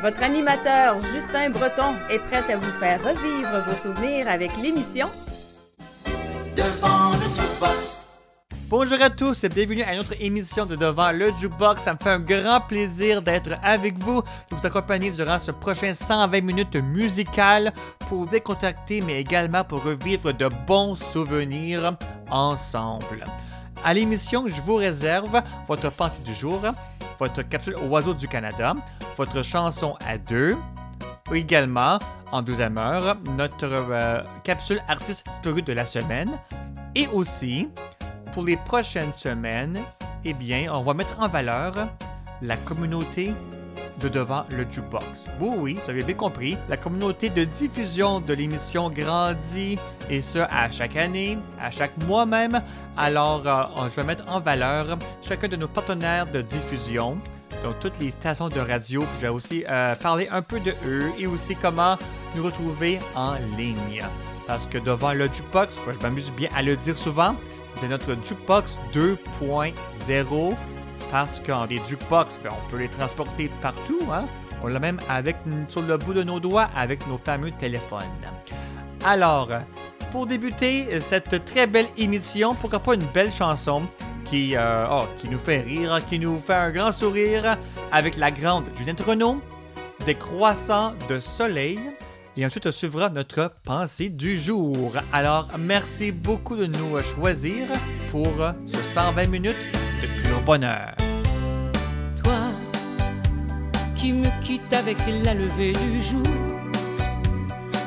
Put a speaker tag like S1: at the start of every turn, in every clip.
S1: Votre animateur Justin Breton est prêt à vous faire revivre vos souvenirs avec l'émission
S2: Devant le jukebox.
S3: Bonjour à tous et bienvenue à notre émission de Devant le Jukebox. Ça me fait un grand plaisir d'être avec vous, de vous accompagner durant ce prochain 120 minutes musicales pour vous décontracter, mais également pour revivre de bons souvenirs ensemble. À l'émission, je vous réserve votre pensée du jour, votre capsule Oiseau du Canada, votre chanson à deux, également, en deuxième heure, notre euh, capsule artiste disparu de la semaine, et aussi, pour les prochaines semaines, eh bien, on va mettre en valeur la communauté de devant le jukebox. Oui, oui, vous avez bien compris, la communauté de diffusion de l'émission grandit et ce à chaque année, à chaque mois même. Alors, euh, je vais mettre en valeur chacun de nos partenaires de diffusion. Donc, toutes les stations de radio. Je vais aussi euh, parler un peu de eux et aussi comment nous retrouver en ligne. Parce que devant le jukebox, je m'amuse bien à le dire souvent, c'est notre jukebox 2.0 parce qu'en des jukebox, ben, on peut les transporter partout. Hein? On l'a même avec, sur le bout de nos doigts avec nos fameux téléphones. Alors, pour débuter cette très belle émission, pourquoi pas une belle chanson qui, euh, oh, qui nous fait rire, qui nous fait un grand sourire avec la grande Juliette Renault, des croissants de soleil. Et ensuite, suivra notre pensée du jour. Alors, merci beaucoup de nous choisir pour ce 120 minutes
S4: Toi qui me quitte avec la levée du jour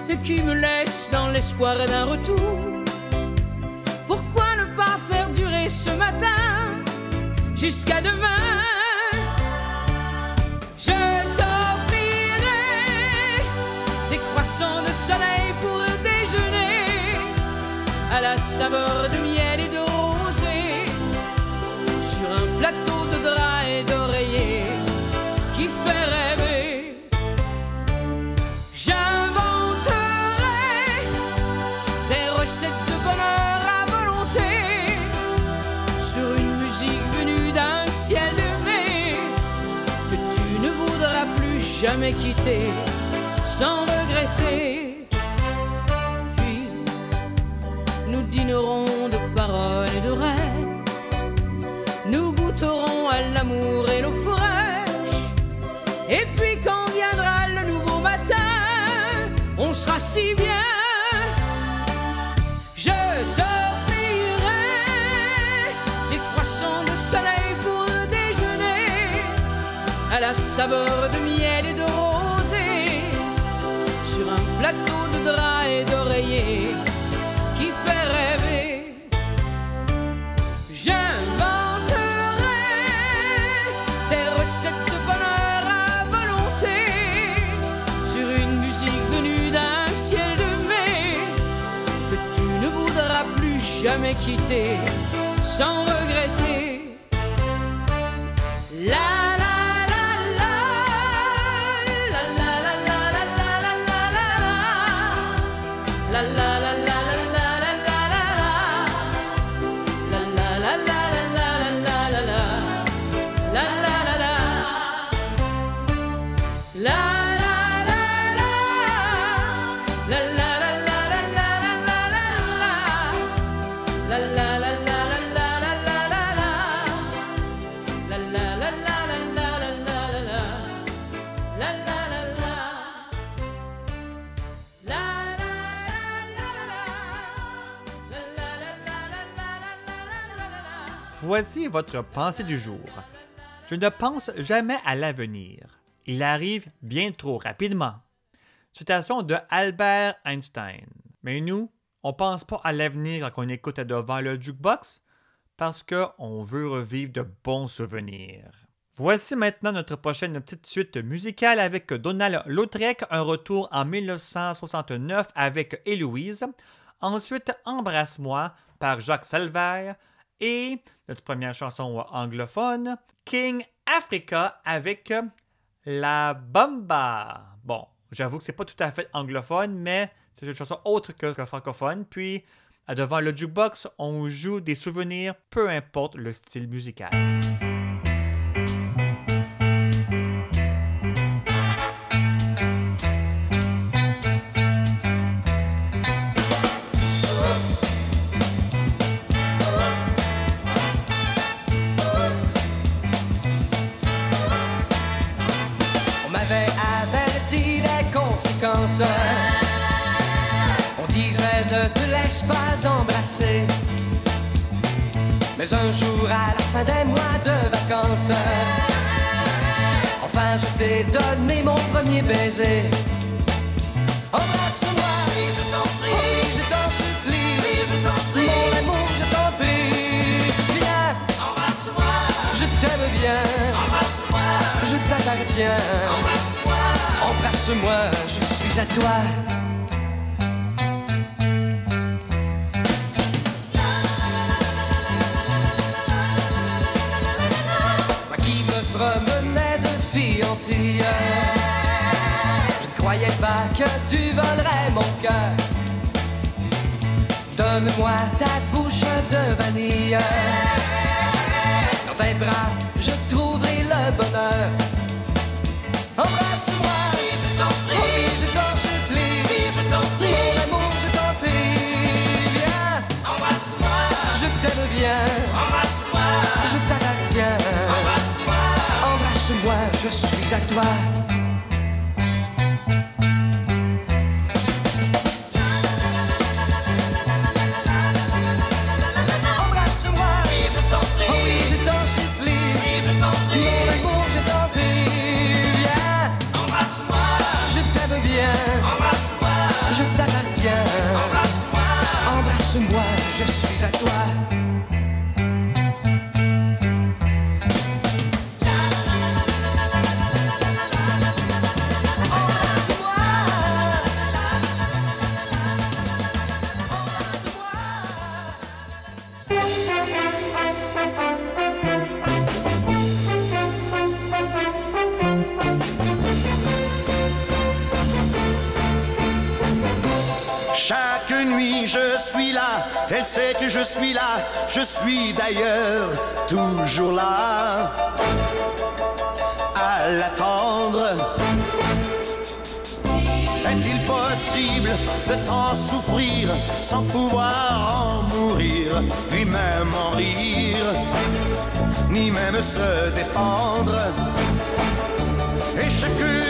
S4: et qui me laisse dans l'espoir d'un retour. Pourquoi ne pas faire durer ce matin jusqu'à demain? Je t'offrirai des croissants de soleil pour déjeuner à la saveur de miel jamais sans regretter. Puis nous dînerons de paroles et de rêves. Nous goûterons à l'amour et l'eau fraîche. Et puis quand viendra le nouveau matin, on sera si bien. Je à la saveur de miel et de plateau de draps et d'oreillers qui fait rêver. J'inventerai des recettes de bonheur à volonté sur une musique venue d'un ciel de mai que tu ne voudras plus jamais quitter sans
S3: Voici votre pensée du jour. Je ne pense jamais à l'avenir. Il arrive bien trop rapidement. Citation de Albert Einstein. Mais nous, on pense pas à l'avenir quand on écoute devant le jukebox parce qu'on veut revivre de bons souvenirs. Voici maintenant notre prochaine petite suite musicale avec Donald Lautrec, un retour en 1969 avec Héloïse. Ensuite, Embrasse-moi par Jacques Salvaire. Et notre première chanson anglophone, King Africa avec La Bamba. Bon, j'avoue que c'est pas tout à fait anglophone, mais c'est une chanson autre que, que francophone. Puis, devant le jukebox, on joue des souvenirs, peu importe le style musical.
S5: On disait ne te laisse pas embrasser. Mais un jour à la fin des mois de vacances, enfin je t'ai donné mon premier baiser. Embrasse-moi, je t'en prie, je t'en supplie, je t'en prie, mon amour, je t'en prie. Viens, embrasse-moi, je t'aime bien, embrasse-moi, je t'appartiens, embrasse-moi, je suis à toi. Moi qui me promenais de fille en fille, je ne croyais pas que tu volerais mon cœur. Donne-moi ta bouche de vanille. Dans tes bras, je trouverai le bonheur. Je t'aime bien, embrasse-moi, je t'appartiens, embrasse-moi, embrasse-moi, je suis à toi. Je suis
S6: là, elle sait que je suis là, je suis d'ailleurs toujours là à l'attendre. Est-il possible de tant souffrir sans pouvoir en mourir, puis même en rire, ni même se défendre? Et chaque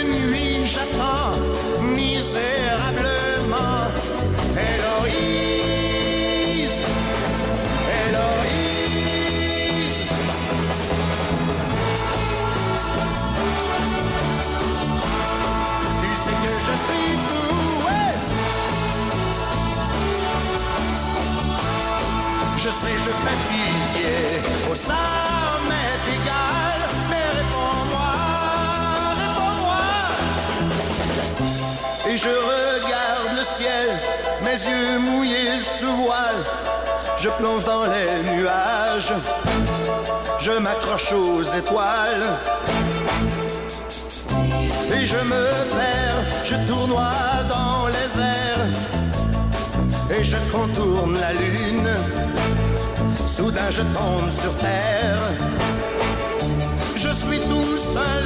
S6: Je sais, je fais pitié ça m'est égal Mais réponds-moi, réponds-moi Et je regarde le ciel, mes yeux mouillés sous voile. Je plonge dans les nuages, je m'accroche aux étoiles. Et je me perds, je tournoie dans les airs. Et je contourne la lune. Soudain je tombe sur terre. Je suis tout seul,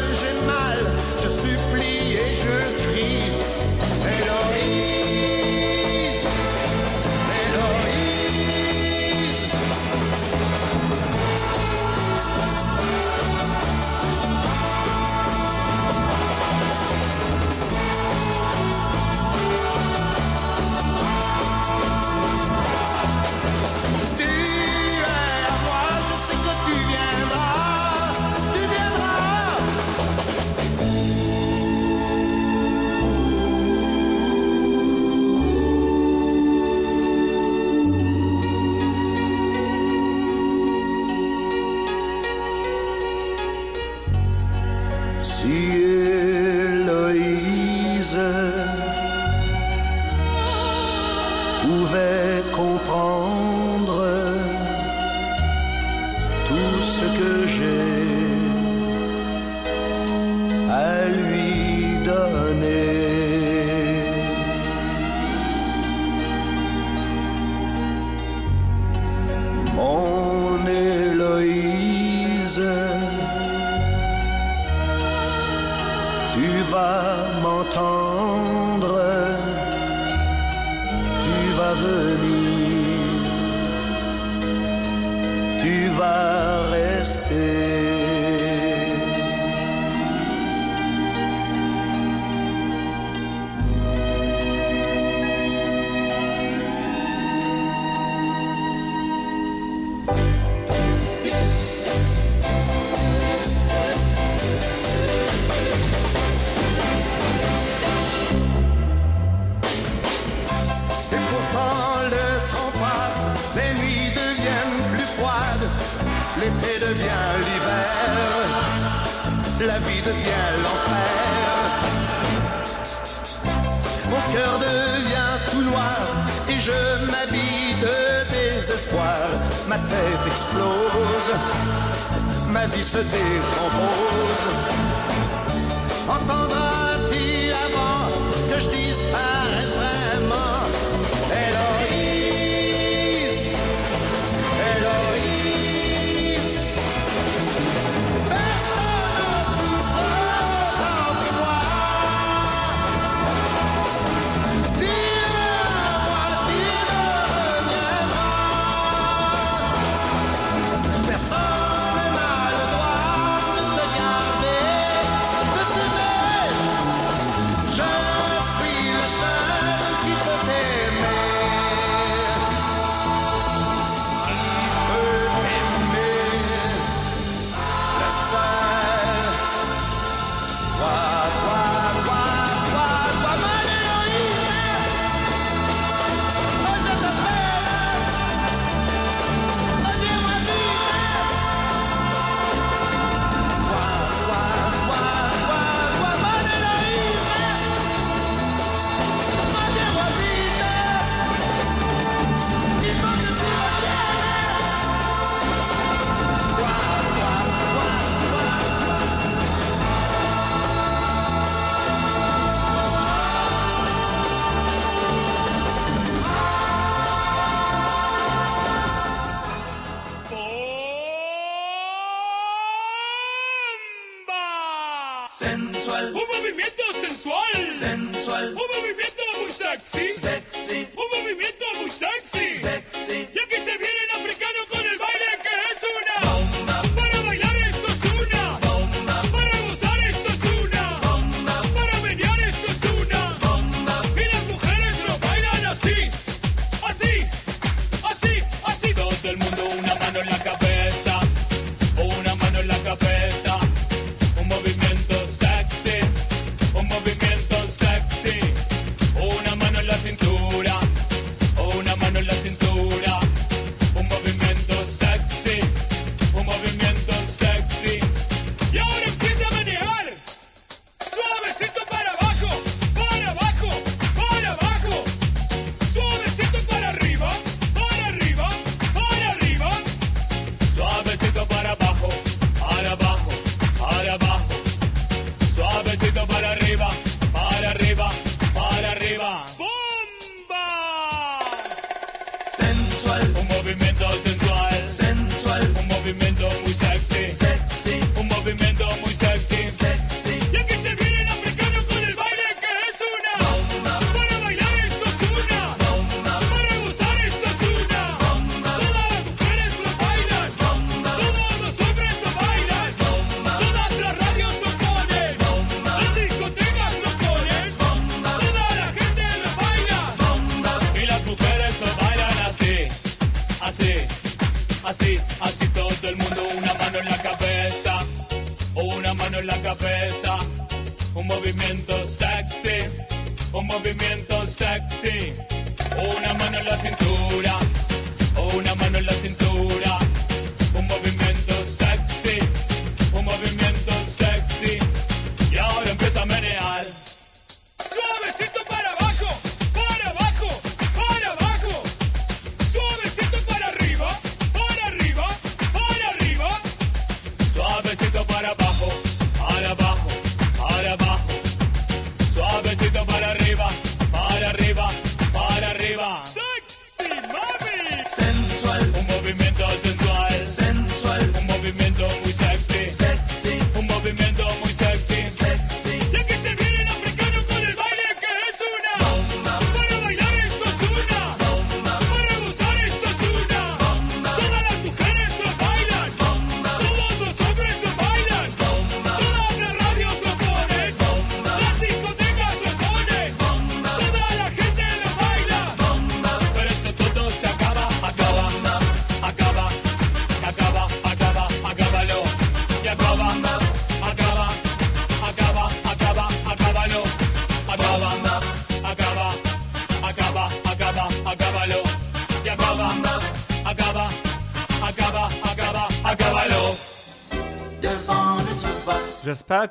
S7: les nuits deviennent plus froides, l'été devient l'hiver, la vie devient l'enfer. Mon cœur devient tout noir et je m'habille de désespoir, ma tête explose, ma vie se décompose. Entendras-tu avant que je disparaisse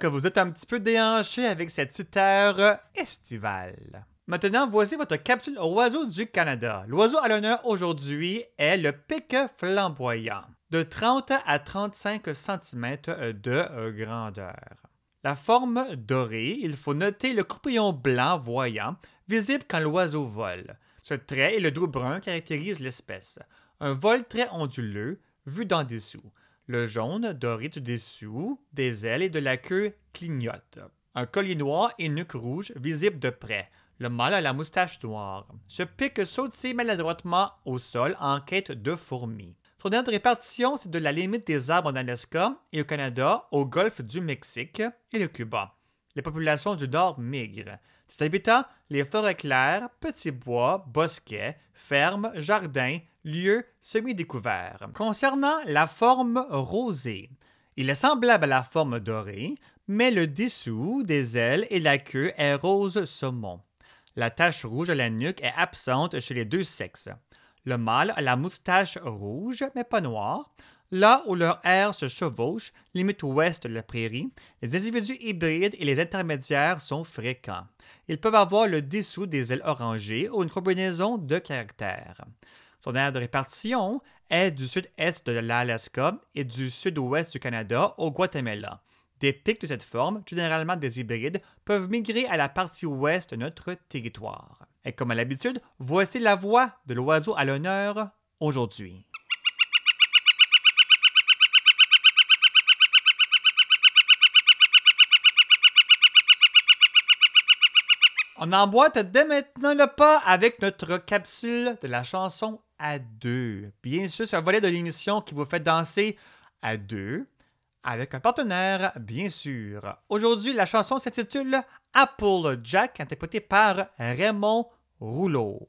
S7: Que
S3: vous êtes un petit peu déhanchés avec cette petite air estivale. Maintenant, voici votre capsule oiseau du Canada. L'oiseau à l'honneur aujourd'hui est le pic flamboyant, de 30 à 35 cm de grandeur. La forme dorée, il faut noter le croupillon blanc voyant, visible quand l'oiseau vole. Ce trait et le dos brun caractérisent l'espèce. Un vol très onduleux, vu d'en dessous. Le jaune doré du dessous, des ailes et de la queue clignote. Un collier noir et nuque rouge visible de près. Le mâle a la moustache noire. Ce pic saute maladroitement au sol en quête de fourmis. Son aire de répartition, c'est de la limite des arbres en Alaska et au Canada, au golfe du Mexique et le Cuba. Les populations du Nord migrent. Ses habitats, les forêts claires, petits bois, bosquets, fermes, jardins, lieux semi-découverts. Concernant la forme rosée, il est semblable à la forme dorée, mais le dessous des ailes et la queue est rose saumon. La tache rouge à la nuque est absente chez les deux sexes. Le mâle a la moustache rouge, mais pas noire. Là où leur air se chevauche, limite ouest de la prairie, les individus hybrides et les intermédiaires sont fréquents. Ils peuvent avoir le dessous des ailes orangées ou une combinaison de caractères. Son aire de répartition est du sud-est de l'Alaska et du sud-ouest du Canada au Guatemala. Des pics de cette forme, généralement des hybrides, peuvent migrer à la partie ouest de notre territoire. Et comme à l'habitude, voici la voix de l'oiseau à l'honneur aujourd'hui. On emboîte dès maintenant le pas avec notre capsule de la chanson à deux. Bien sûr, c'est un volet de l'émission qui vous fait danser à deux avec un partenaire, bien sûr. Aujourd'hui, la chanson s'intitule Apple Jack, interprétée par Raymond Rouleau.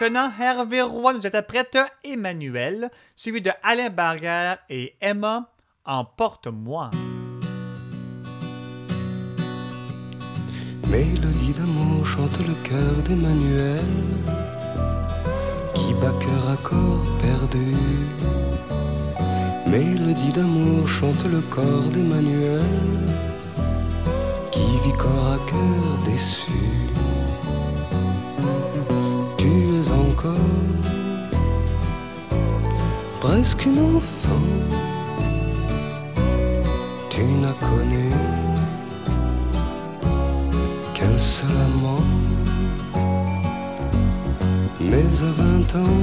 S3: Maintenant, Hervé Roy nous interprète Emmanuel, suivi de Alain Barrière et Emma, Emporte-moi.
S8: Mélodie d'amour chante le cœur d'Emmanuel qui bat cœur à corps perdu. Mélodie d'amour chante le corps d'Emmanuel qui vit corps à cœur déçu. Encore presque une enfant. Tu n'as connu qu'un seul amant. Mais à vingt ans,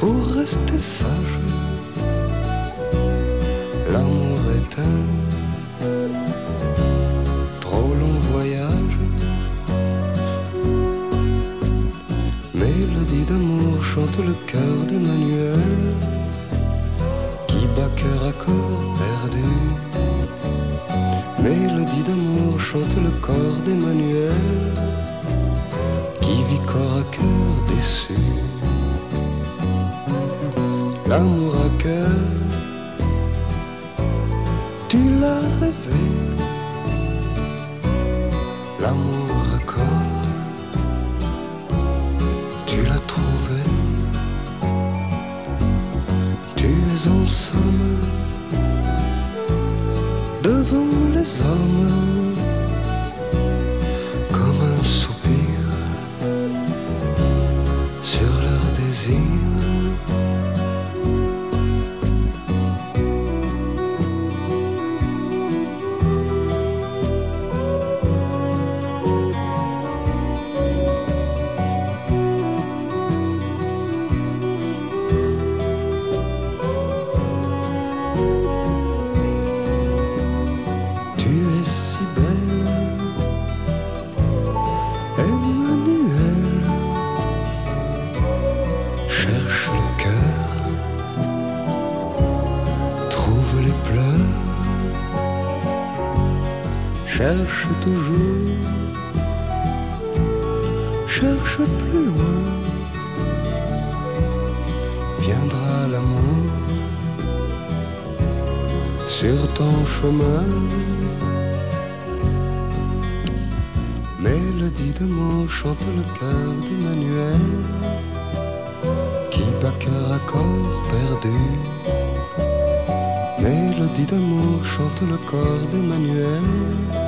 S8: pour rester sage, l'amour est un L'amour chante le cœur d'Emmanuel qui bat cœur à corps perdu. Mélodie d'amour chante le corps d'Emmanuel qui vit corps à cœur déçu. L'amour à cœur toujours, cherche plus loin. Viendra l'amour sur ton chemin. Mélodie d'amour chante le cœur d'Emmanuel qui bat cœur à corps perdu. Mélodie d'amour chante le corps d'Emmanuel.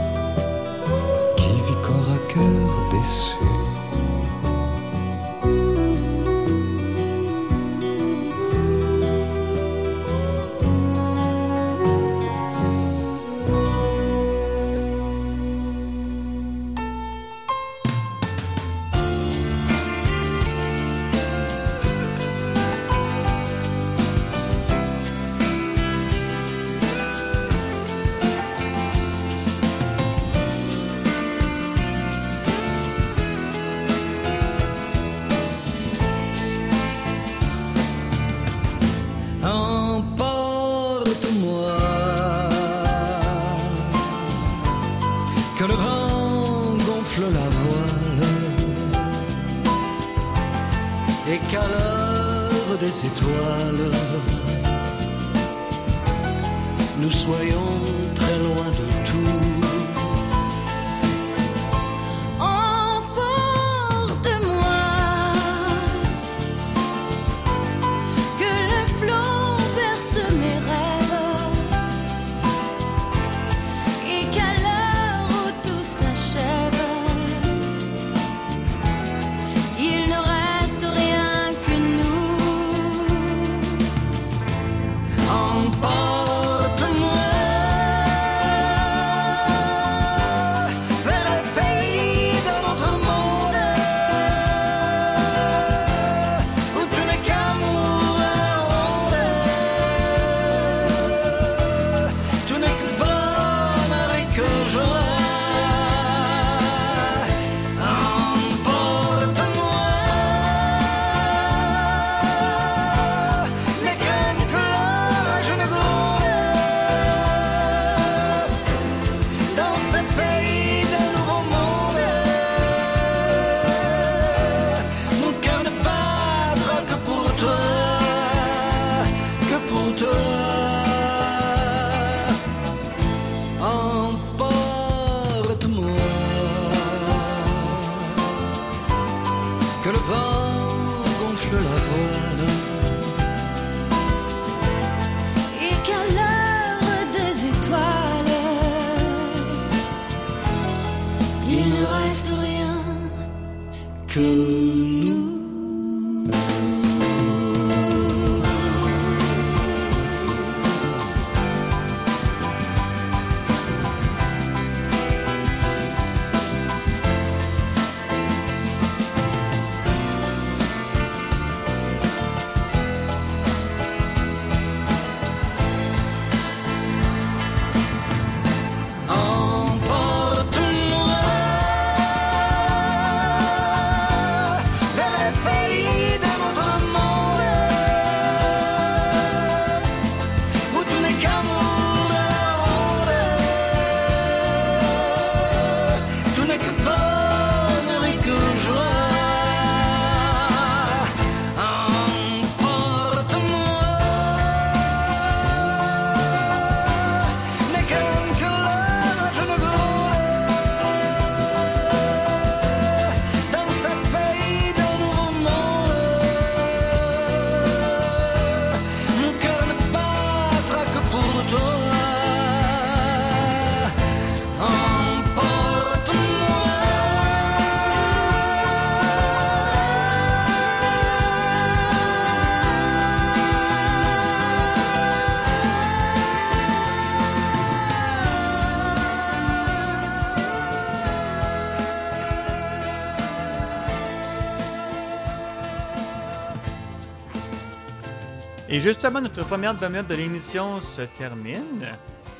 S9: Et
S3: justement, notre première demi-heure de l'émission se termine.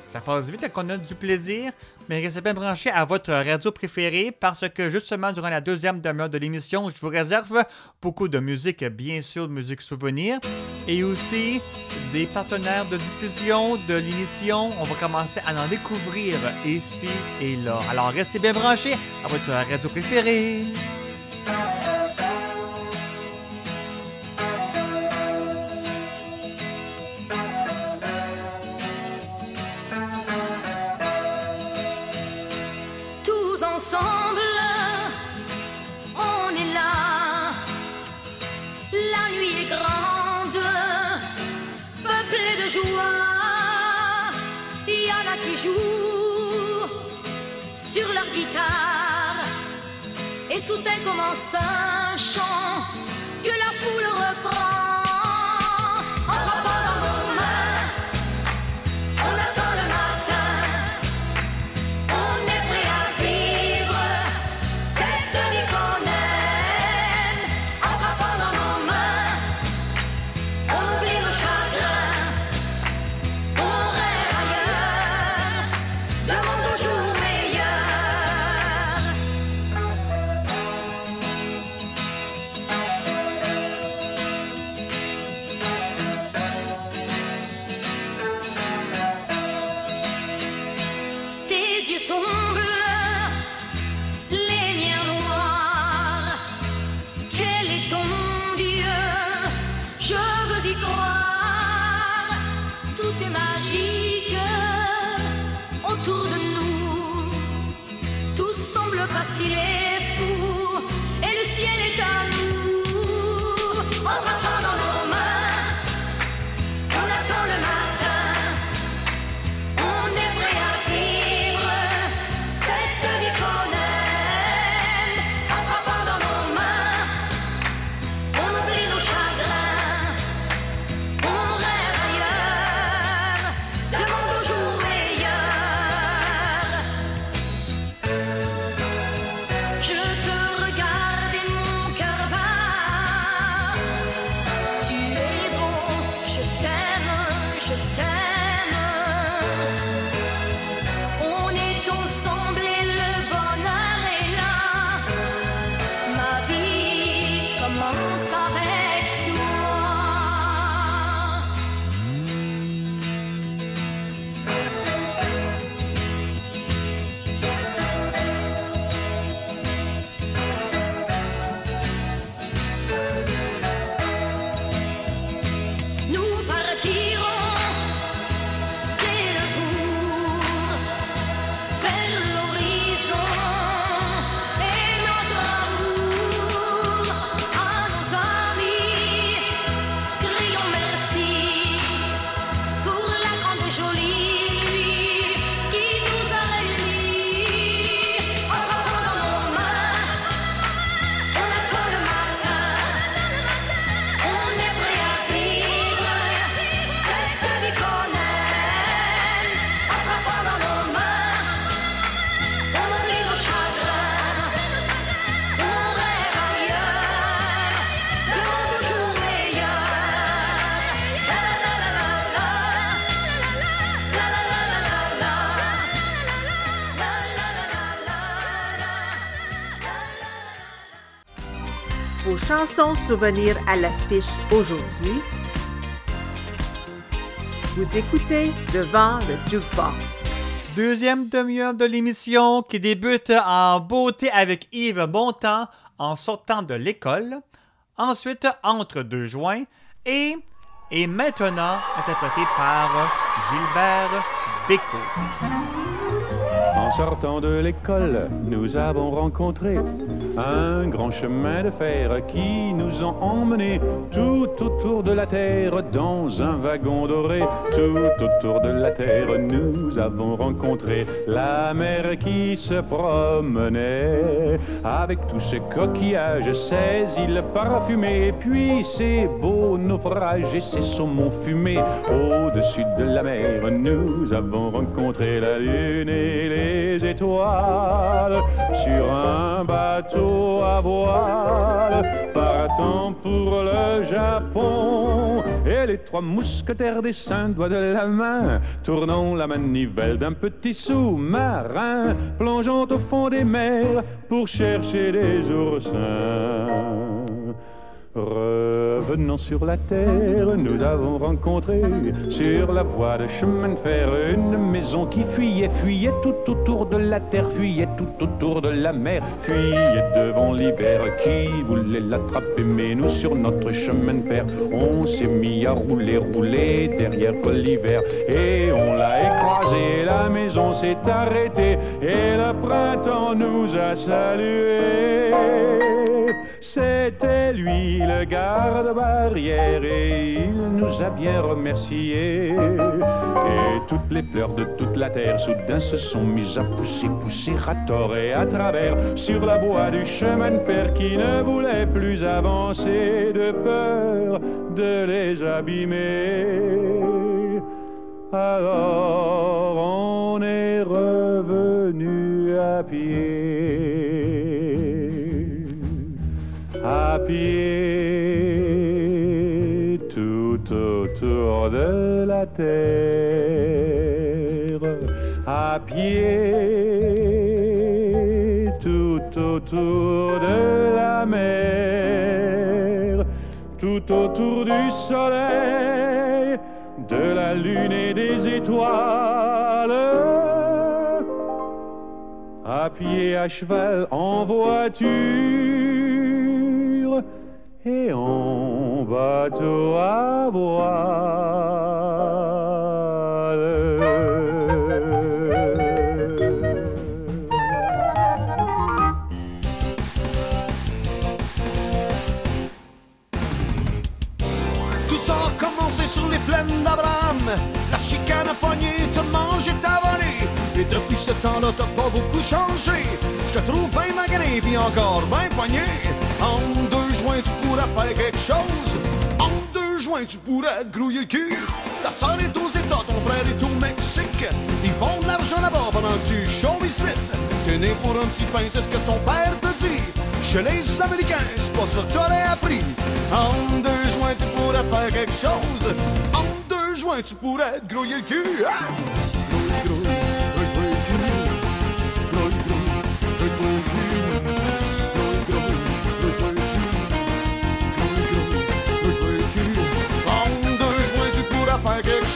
S3: Ça passe vite qu'on a du plaisir, mais restez bien branchés à votre radio préférée parce que justement, durant la deuxième demi-heure de l'émission, je vous réserve beaucoup de musique, bien sûr, de musique souvenir, et aussi des partenaires de diffusion de l'émission. On va commencer à en découvrir ici et là. Alors, restez bien branchés à votre radio préférée.
S10: On est là. La nuit est grande, peuplée de joie. Il y en a qui jouent sur leur guitare. Et soudain commence un chant que la foule reprend.
S11: Souvenirs à l'affiche aujourd'hui. Vous écoutez Devant le Jukebox.
S3: Deuxième demi-heure de l'émission qui débute en beauté avec Yves Bontemps en sortant de l'école. Ensuite, entre deux joints. Et, et maintenant, interprété par Gilbert Bécaud.
S12: En sortant de l'école, nous avons rencontré un grand chemin de fer qui nous a emmenés tout autour de la terre dans un wagon doré. Tout autour de la terre, nous avons rencontré la mer qui se promenait avec tous ses coquillages, ses îles parfumées, puis ses beaux naufrages et ses saumons fumés. Au-dessus de la mer, nous avons rencontré la lune et les étoiles sur un bateau à voile partant pour le Japon. Et les trois mousquetaires des cinq doigts de la main, tournons la manivelle d'un petit sous-marin, plongeons au fond des mers pour chercher des oursins. Revenons sur la terre, nous avons rencontré sur la voie de chemin de fer une maison qui fuyait, fuyait tout autour de la terre, fuyait tout autour de la mer, fuyait devant l'hiver qui voulait l'attraper. Mais nous, sur notre chemin de fer, on s'est mis à rouler, rouler derrière l'hiver et on l'a écrasé. La maison s'est arrêtée et le printemps nous a salués. C'était lui le garde-barrière et il nous a bien remerciés. Et toutes les fleurs de toute la terre soudain se sont mises à pousser, pousser à tort et à travers sur la voie du chemin de fer qui ne voulait plus avancer de peur de les abîmer. Alors on est revenu à pied, pied tout autour de la terre, à pied tout autour de la mer, tout autour du soleil, de la lune et des étoiles. À pied, à cheval, en voiture et en bateau à voile.
S9: Tout ça a commencé sur les plaines d'Abraham. La chicane a pogné, tout le monde est avalé. Et depuis ce temps-là, t'as pas beaucoup changé. Je te trouve bien magané, puis encore bien poigné. En joints, tu pourrais faire quelque chose. En deux joints, tu pourrais te grouiller le cul. Ta soeur est aux États, ton frère est au Mexique. Ils font de l'argent là-bas pendant que tu ici. T'es né pour un petit pain, c'est ce que ton père te dit. Chez les Américains, c'est pas ça que t'aurais appris. En deux joints, tu pourrais faire quelque chose. En deux joints, tu pourrais grouiller le cul. Ah!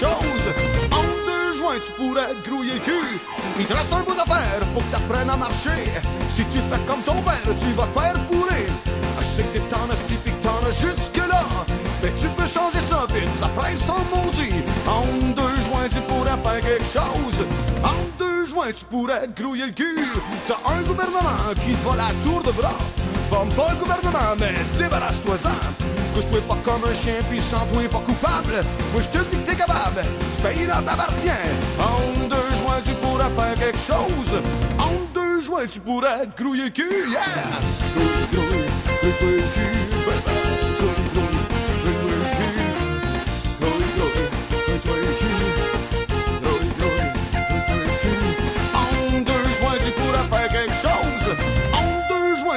S9: En deux joints, tu pourrais grouiller le cul. Il te reste un bout à faire pour que t'apprennes à marcher. Si tu fais comme ton père, tu vas te faire pourrir. Je sais que t'en as pis que t'en as jusque-là. Mais tu peux changer ça vite, ça presse en maudit. En deux joints, tu pourrais faire quelque chose. En deux joints, tu pourrais grouiller le cul. T'as un gouvernement qui te va la tour de bras. Bombe pas le gouvernement, mais débarrasse-toi-en. Couche-toi pas comme un chien, puis sens-toi pas coupable. Moi, je te dis que t'es capable. Ce pays-là t'appartient. En deux joints, tu pourrais faire quelque chose. En deux joints, tu pourrais te grouiller le cul. Yeah!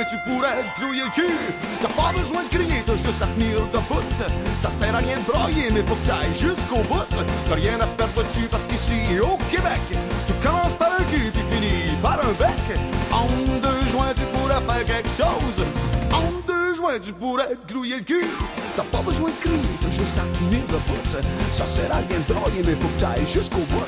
S9: Tu pourrais te grouiller le cul. T'as pas besoin de crier, t'as juste à tenir debout. Ça sert à rien de broyer, mais faut que jusqu'au bout. T'as rien à perdre dessus parce qu'ici, au Québec, tu commences par un cul puis finis par un bec. En deux joints, tu pourrais faire quelque chose. En pourrais te grouiller le cul. T'as pas besoin de crier, t'as juste à tenir debout. Ça sert à rien de broyer, faut que jusqu'au bout.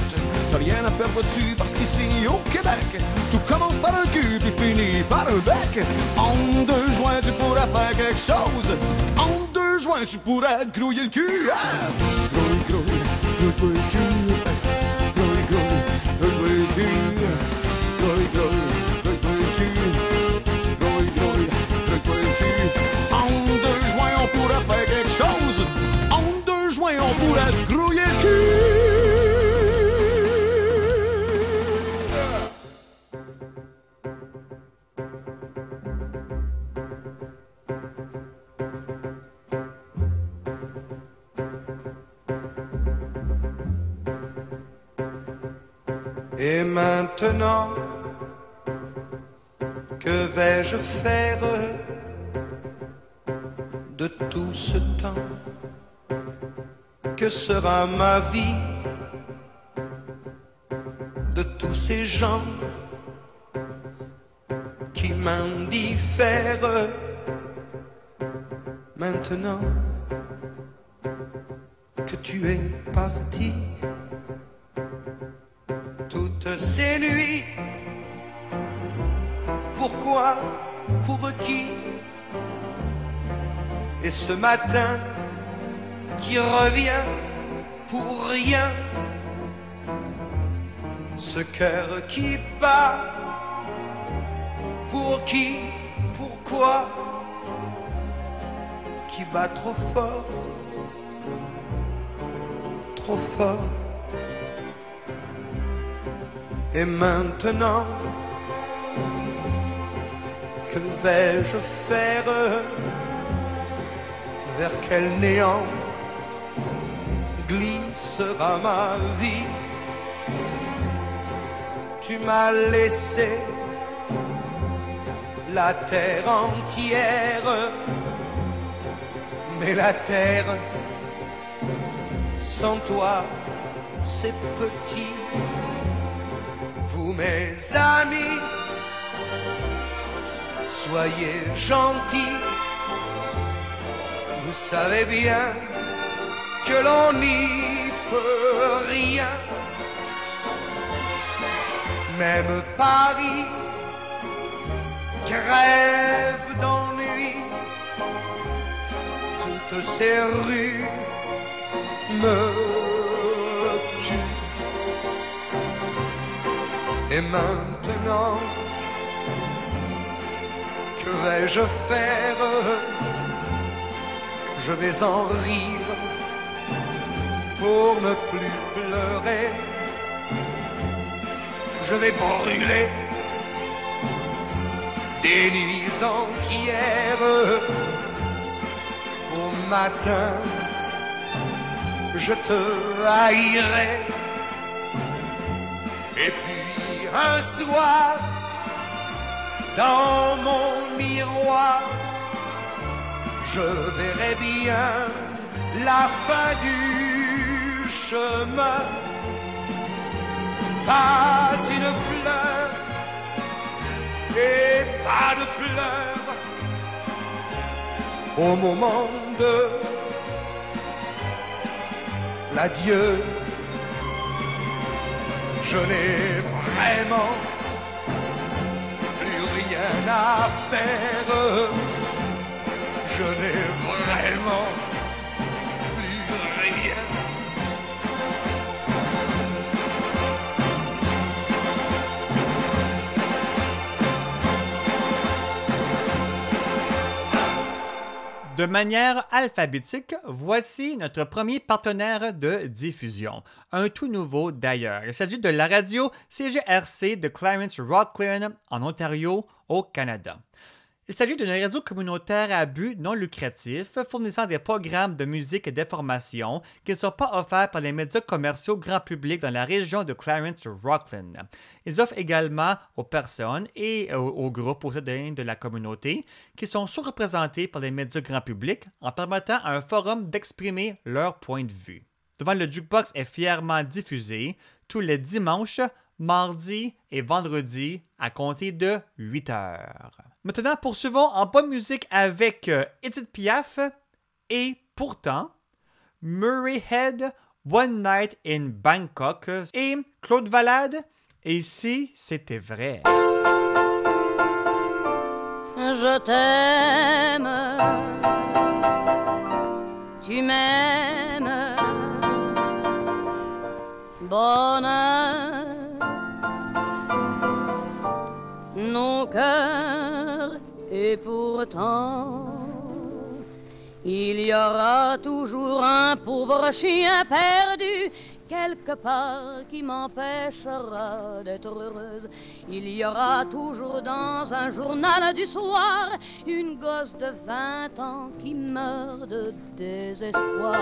S9: T'as rien à perdre dessus parce qu'ici, au Québec, tout commence par un cul puis finit par un bec. En deux joints, tu pourrais faire quelque chose. En deux joints, tu pourrais le. Ah! Le le cul. Grouille,
S6: Et maintenant, que vais-je faire de tout ce temps? Que sera ma vie de tous ces gens qui m'indiffèrent maintenant que tu es parti. Toutes ces nuits pourquoi pour qui? Et ce matin qui revient pour rien. Ce cœur qui bat pour qui pourquoi qui bat trop fort trop fort. Et maintenant que vais-je faire? Vers quel néant glissera ma vie. Tu m'as laissé la terre entière. Mais la terre sans toi c'est petit. Vous mes amis soyez gentils. Vous savez bien que l'on n'y rien. Même Paris crève d'ennui. Toutes ces rues me tuent. Et maintenant que vais-je faire? Je vais en rire pour ne plus pleurer. Je vais brûler des nuits entières. Au matin je te haïrai. Et puis un soir dans mon miroir je verrai bien la fin du chemin pas une fleur et pas de pleurs au moment de l'adieu. Je n'ai vraiment plus rien à faire. Je n'ai vraiment plus rien.
S3: De manière alphabétique, voici notre premier partenaire de diffusion. Un tout nouveau d'ailleurs. Il s'agit de la radio CGRC de Clarence Rocklin en Ontario, au Canada. Il s'agit d'une radio communautaire à but non lucratif fournissant des programmes de musique et d'information qui ne sont pas offerts par les médias commerciaux grand public dans la région de Clarence Rocklin. Ils offrent également aux personnes et aux, aux groupes au sein de la communauté qui sont sous-représentés par les médias grand public en permettant à un forum d'exprimer leur point de vue. Devant le jukebox est fièrement diffusé tous les dimanches, mardis et vendredis à compter de 8 heures. Maintenant, poursuivons en bonne musique avec euh, Edith Piaf et pourtant Murray Head, One Night in Bangkok et Claude Valade. Et si c'était vrai?
S13: Je t'aime, tu m'aimes, et pourtant, il y aura toujours un pauvre chien perdu quelque part qui m'empêchera d'être heureuse. Il y aura toujours dans un journal du soir une gosse de 20 ans qui meurt de désespoir.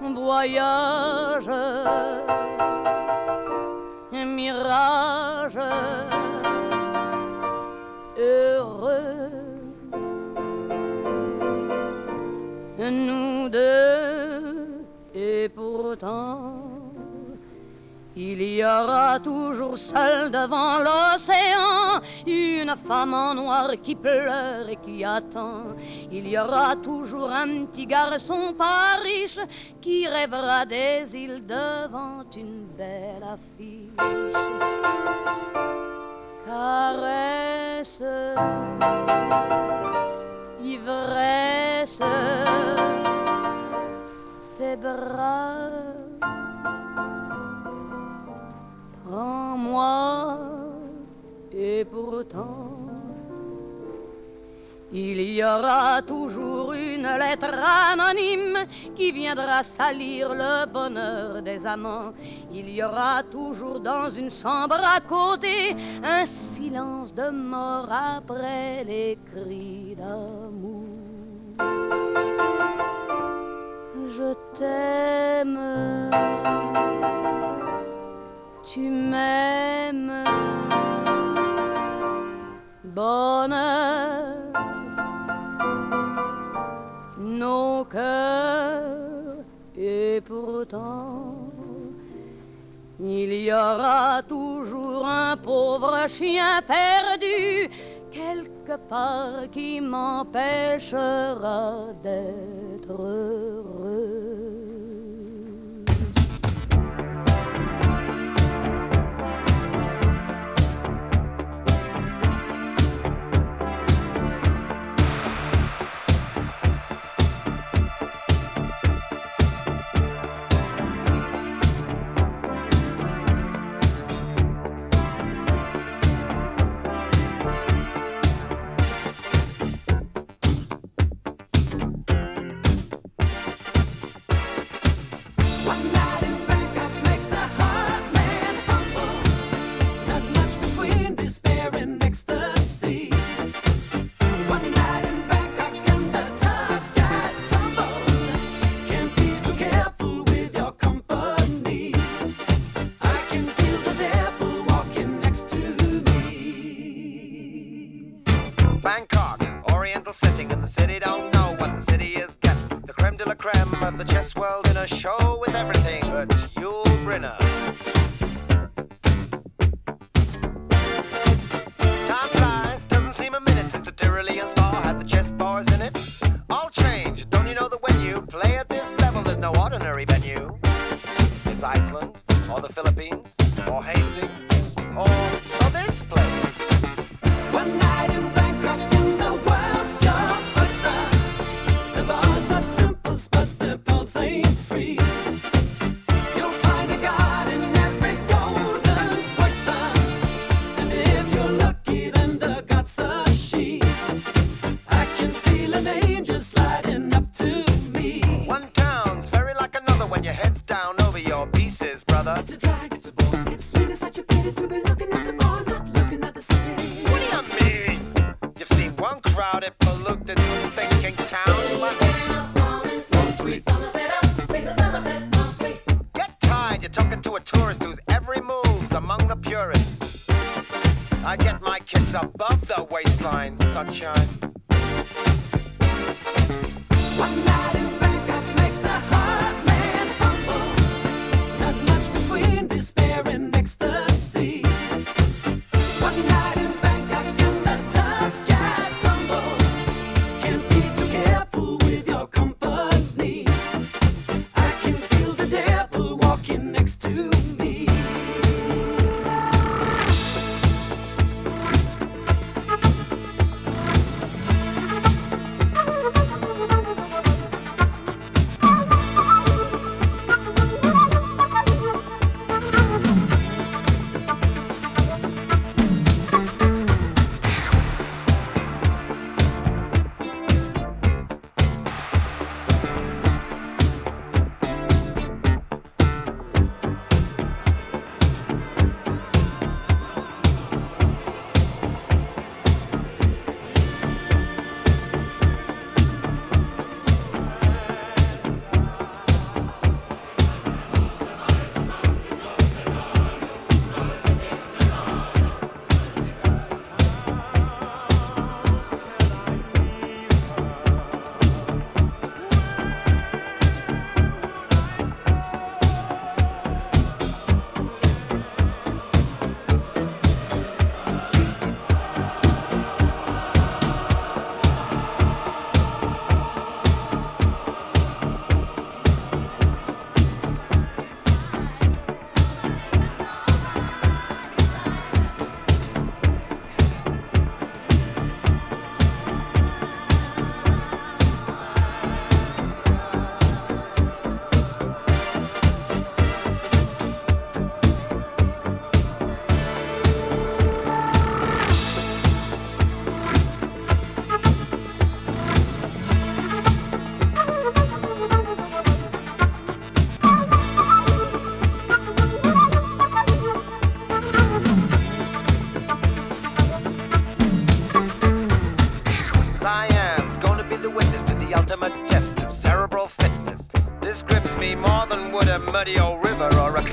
S13: Voyage, mirage, heureux. Nous deux, et pourtant, il y aura toujours seul devant l'océan une femme en noir qui pleure et qui attend. Il y aura toujours un petit garçon pas riche qui rêvera des îles devant une belle affiche caresse, ivresse, tes bras. Prends-moi et pourtant il y aura toujours une lettre anonyme qui viendra salir le bonheur des amants. Il y aura toujours dans une chambre à côté un silence de mort après les cris d'amour. Je t'aime, tu m'aimes, bonheur nos cœurs. Et pourtant, il y aura toujours un pauvre chien perdu quelque part qui m'empêchera d'être heureux.
S14: foreigner.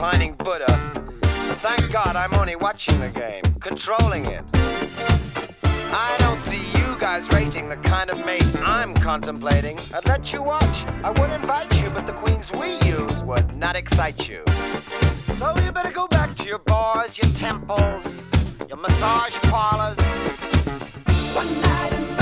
S14: Reclining Buddha. Thank God I'm only watching the game, controlling it. I don't see you guys rating the kind of mate I'm contemplating. I'd let you watch, I would invite you, but the queens we use would not excite you. So you better go back to your bars, your temples, your massage parlors.
S4: One night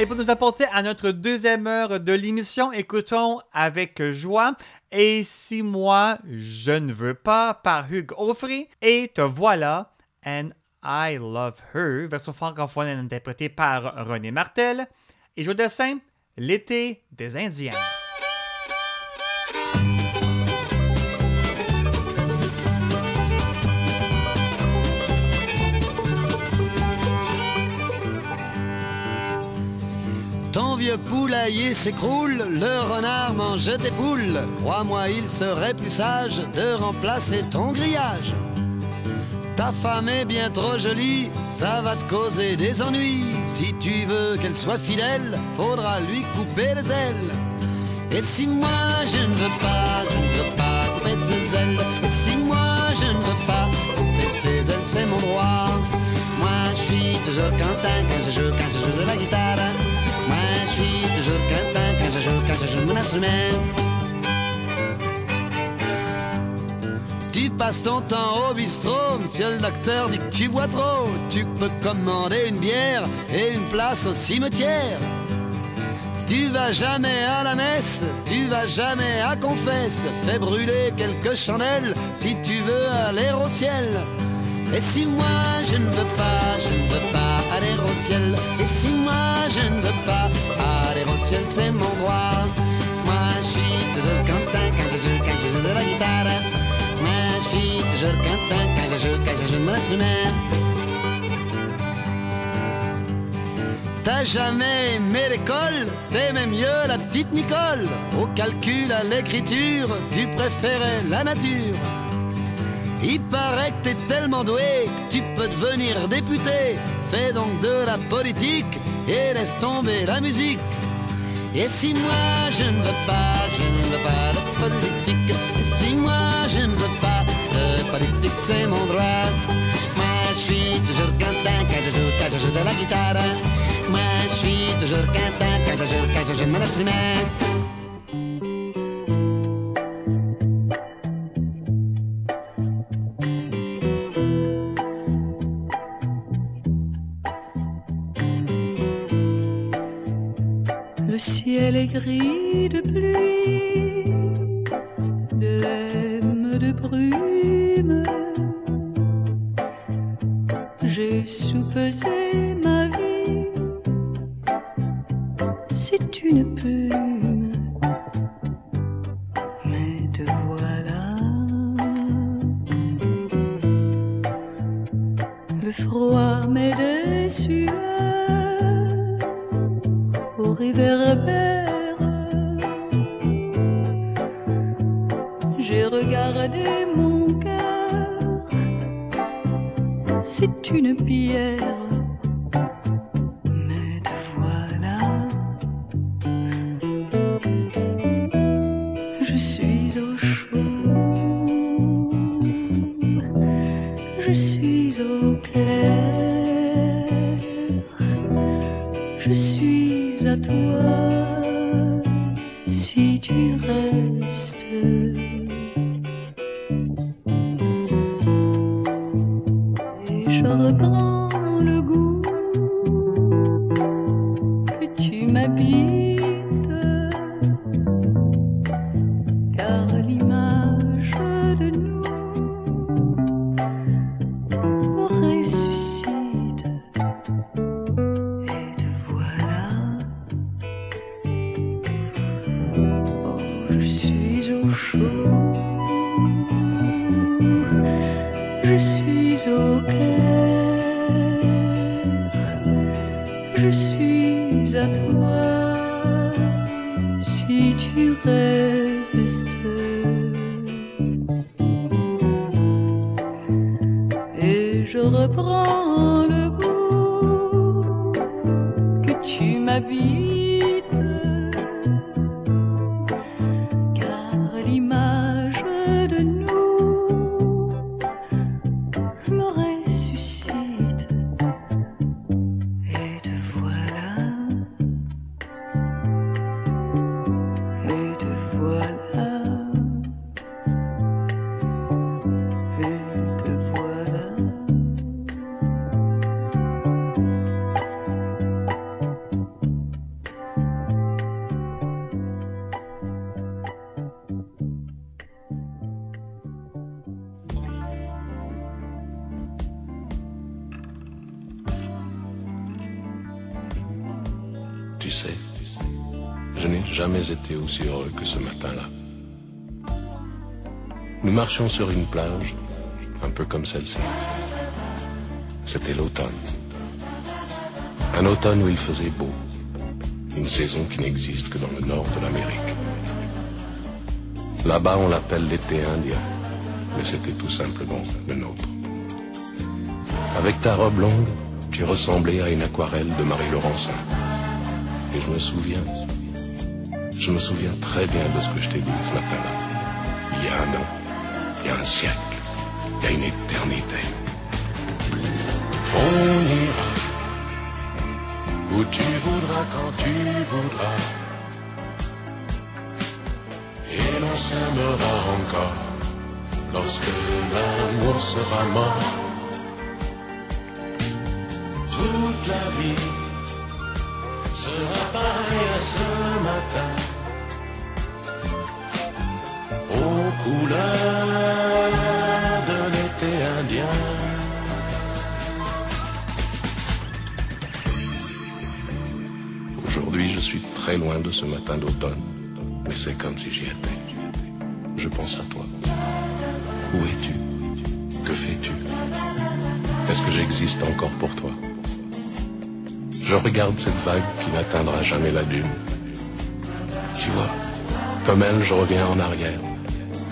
S15: Et pour
S3: nous apporter à notre deuxième heure de l'émission, écoutons avec joie Et si moi je ne veux pas par Hugues Offray et te voilà and I Love Her, version francophone interprétée par René Martel. Et je dessin L'été des Indiens.
S16: Vieux poulailler s'écroule, le renard mange tes poules. Crois-moi, il serait plus sage de remplacer ton grillage. Ta femme est bien trop jolie, ça va te causer des ennuis. Si tu veux qu'elle soit fidèle, faudra lui couper les ailes. Et si moi je ne veux pas, je ne veux pas couper ailes. Et si moi je ne veux pas couper ses ailes, c'est mon droit. Moi je suis toujours content quand je joue, quand je joue de la guitare. Quand je joue mon. Tu passes ton temps au bistrot, monsieur le docteur dit que tu bois trop. Tu peux commander une bière et une place au cimetière. Tu vas jamais à la messe, tu vas jamais à confesse. Fais brûler quelques chandelles si tu veux aller au ciel. Et si moi je ne veux pas, je ne veux pas aller au ciel. Et si moi je ne veux pas aller au ciel, c'est mon droit. Moi je suis toujours content quand je joue, quand je joue de la guitare. Moi je suis toujours content quand je joue, quand je joue de mon instrument. T'as jamais aimé l'école? T'aimais mieux la petite Nicole Au calcul, à l'écriture, tu préférais la nature Il paraît que t'es tellement doué tu peux devenir député. Fais donc de la politique et laisse tomber la musique. Et si moi je ne veux pas, je ne veux pas de politique. Et si moi je ne veux pas de politique, c'est mon droit. Moi je suis toujours content quand je joue, quand je joue de la guitare. Moi je suis toujours content quand je joue, quand je joue de mon
S17: ciel est gris de pluie, blême de brume. J'ai soupesé ma vie, c'est une plume. Mais te voilà. Le froid sueurs au réverbère. Regardé mon cœur, c'est une pierre. Je reprends le goût. Tu m'habites,
S18: sur une plage, un peu comme celle-ci. C'était l'automne. Un automne où il faisait beau. Une saison qui n'existe que dans le nord de l'Amérique. Là-bas, on l'appelle l'été indien, mais c'était tout simplement le nôtre. Avec ta robe longue, tu ressemblais à une aquarelle de Marie Laurencin. Et je me souviens, je me souviens très bien de ce que je t'ai dit ce matin-là, il y a un an. Un siècle, il y a une éternité. On ira où tu voudras quand tu voudras. Et l'on s'aimera encore lorsque l'amour sera mort. Toute la vie sera pareille à ce matin. Aux couleurs très loin de ce matin d'automne, mais c'est comme si j'y étais. Je pense à toi. Où es-tu? Que fais-tu? Est-ce que j'existe encore pour toi? Je regarde cette vague qui n'atteindra jamais la dune. Tu vois, comme elle, je reviens en arrière.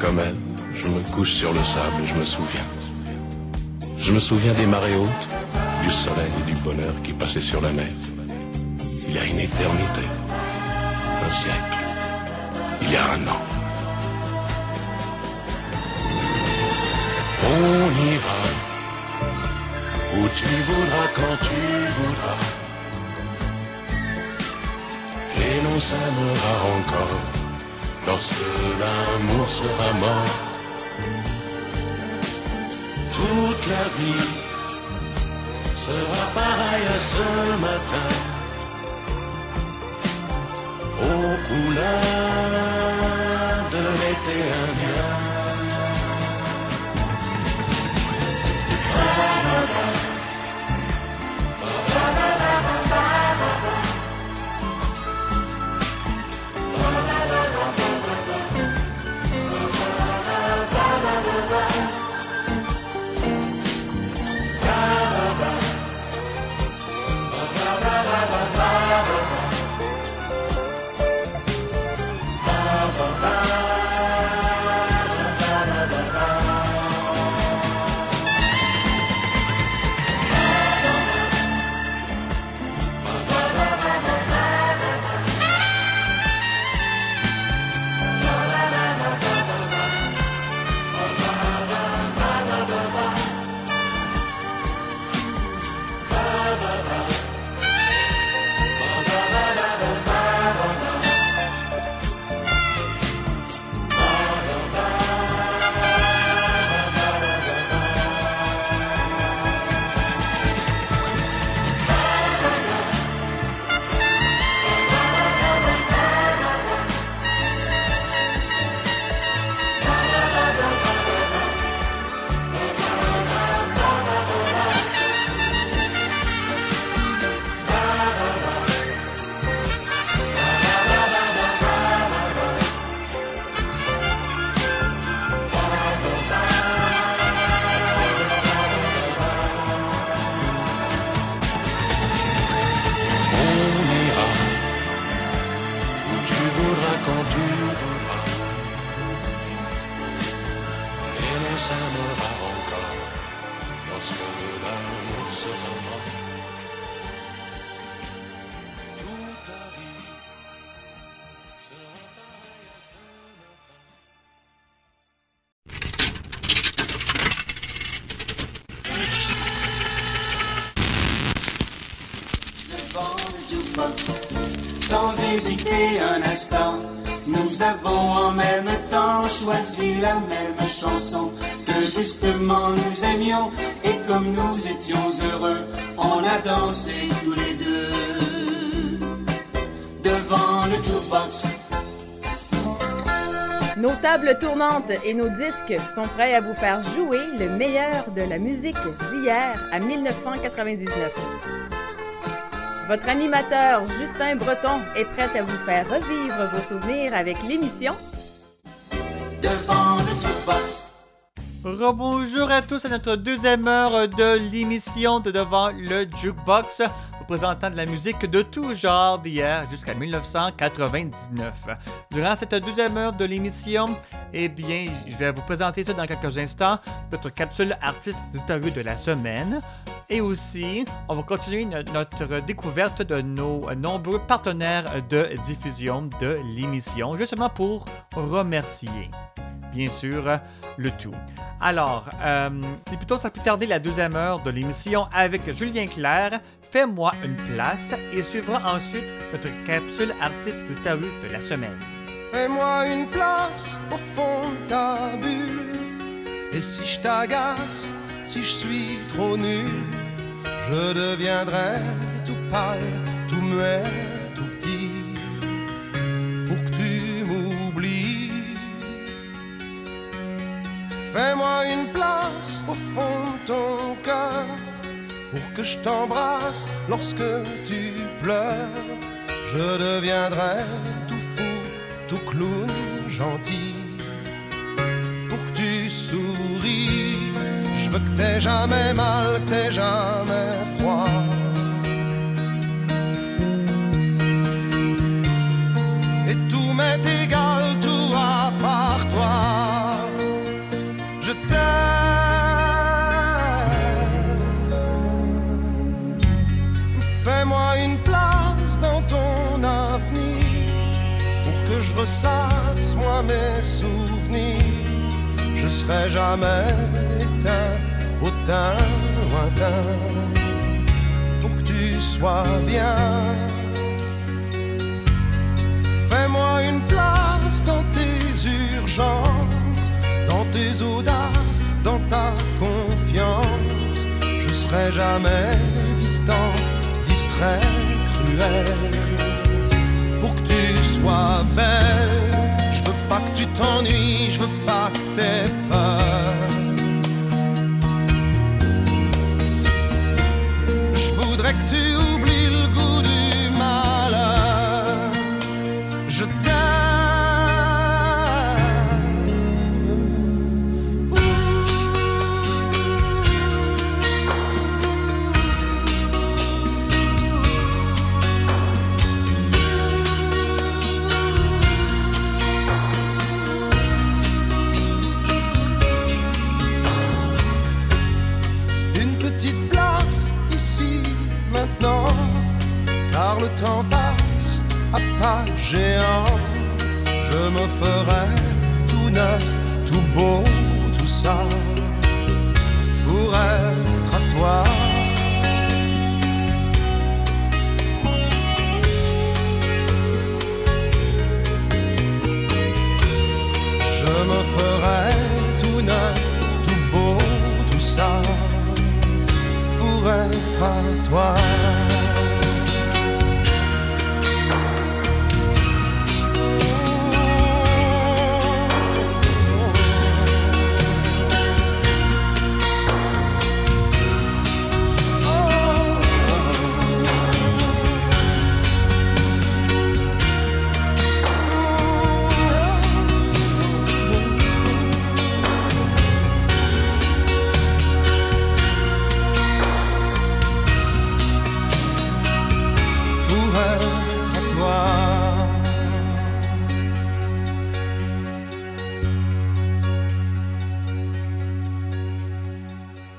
S18: Comme elle, je me couche sur le sable et je me souviens. Je me souviens des marées hautes, du soleil et du bonheur qui passaient sur la mer. Il y a une éternité, siècle, il y a un an. On ira où tu voudras quand tu voudras. Et l'on s'aimera encore lorsque l'amour sera mort. Toute la vie sera pareille à ce matin. Aux couleurs de l'été indien.
S1: Tournantes et nos disques sont prêts à vous faire jouer le meilleur de la musique d'hier à 1999. Votre animateur Justin Breton est prêt à vous faire revivre vos souvenirs avec l'émission
S2: Devant le jukebox.
S3: Rebonjour à tous à notre deuxième heure de l'émission de Devant le Jukebox, vous présentant de la musique de tout genre d'hier jusqu'à 1999. Durant cette deuxième heure de l'émission, eh bien, je vais vous présenter ça dans quelques instants, notre capsule artiste disparu de la semaine. Et aussi, on va continuer no- notre découverte de nos nombreux partenaires de diffusion de l'émission, justement pour remercier. bien sûr, le tout. Alors, euh, c'est plutôt sans plus tarder la deuxième heure de l'émission avec Julien Clerc. Fais-moi une place et suivra ensuite notre capsule artiste disparu de la semaine.
S7: Fais-moi une place au fond de ta bulle. Et si je t'agace, si je suis trop nul, je deviendrai tout pâle, tout muet, tout petit, pour que tu m'oublies. Fais-moi une place au fond de ton cœur, je t'embrasse lorsque tu pleures. Je deviendrai tout fou, tout clown, gentil, pour que tu souris. Je veux que t'aies jamais mal, que t'aies jamais froid. Ressasse moi mes souvenirs. Je serai jamais éteint au teint lointain pour que tu sois bien. Fais-moi une place dans tes urgences, dans tes audaces, dans ta confiance. Je serai jamais distant, distrait, cruel. Sois belle, je veux pas que tu t'ennuies, je veux pas que t'aies peur. Géant. Je me ferai tout neuf, tout beau, tout ça, pour être à toi. Je me ferai tout neuf, tout beau, tout ça, pour être à toi.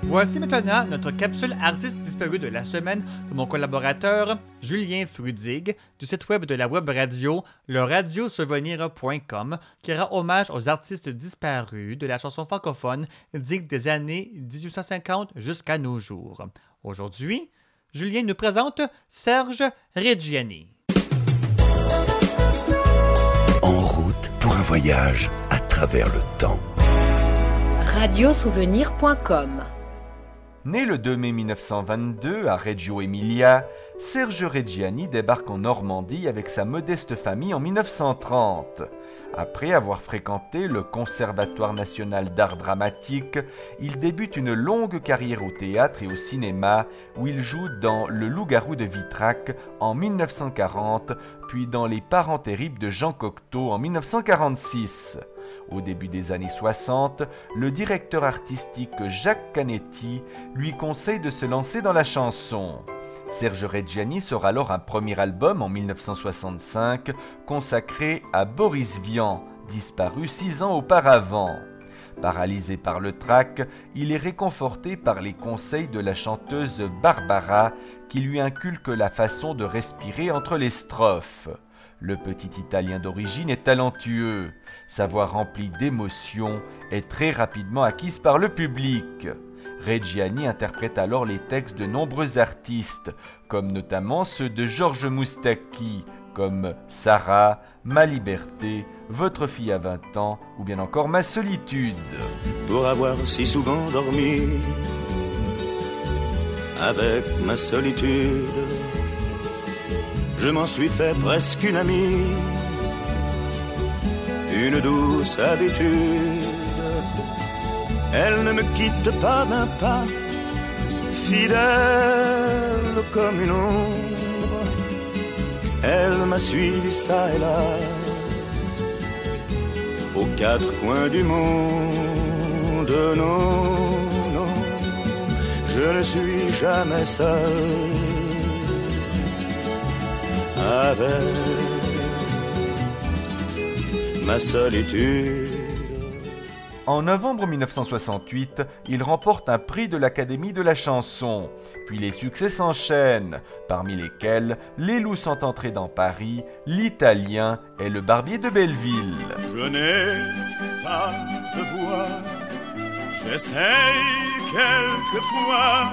S3: Voici maintenant notre capsule artiste disparu de la semaine de mon collaborateur Julien Frudig du site web de la web radio le radiosouvenir.com qui rend hommage aux artistes disparus de la chanson francophone digne des années 1850 jusqu'à nos jours. Aujourd'hui, Julien nous présente Serge Reggiani.
S19: En route pour un voyage à travers le temps.
S11: Radiosouvenir.com
S20: Né le 2 mai 1922 à Reggio Emilia, Serge Reggiani débarque en Normandie avec sa modeste famille en 1930. Après avoir fréquenté le Conservatoire national d'art dramatique, il débute une longue carrière au théâtre et au cinéma où il joue dans Le Loup-garou de Vitrac en 1940, puis dans Les Parents terribles de Jean Cocteau en 1946. Au début des années 60, le directeur artistique Jacques Canetti lui conseille de se lancer dans la chanson. Serge Reggiani sort alors un premier album en 1965 consacré à Boris Vian, disparu six ans auparavant. Paralysé par le trac, il est réconforté par les conseils de la chanteuse Barbara qui lui inculque la façon de respirer entre les strophes. Le petit Italien d'origine est talentueux. Sa voix remplie d'émotion est très rapidement acquise par le public. Reggiani interprète alors les textes de nombreux artistes, comme notamment ceux de Georges Moustaki, comme Sarah, Ma liberté, Votre fille à 20 ans ou bien encore Ma solitude.
S21: pour avoir si souvent dormi avec ma solitude. Je m'en suis fait presque une amie, une douce habitude. Elle ne me quitte pas d'un pas, fidèle comme une ombre. Elle m'a suivi ça et là, aux quatre coins du monde. Non, non, je ne suis jamais seul avec ma solitude.
S20: En novembre 1968, il remporte un prix de l'Académie de la chanson. Puis les succès s'enchaînent, parmi lesquels Les loups sont entrés dans Paris, L'Italien et Le Barbier de Belleville.
S21: Je n'ai pas de voix, j'essaye quelquefois,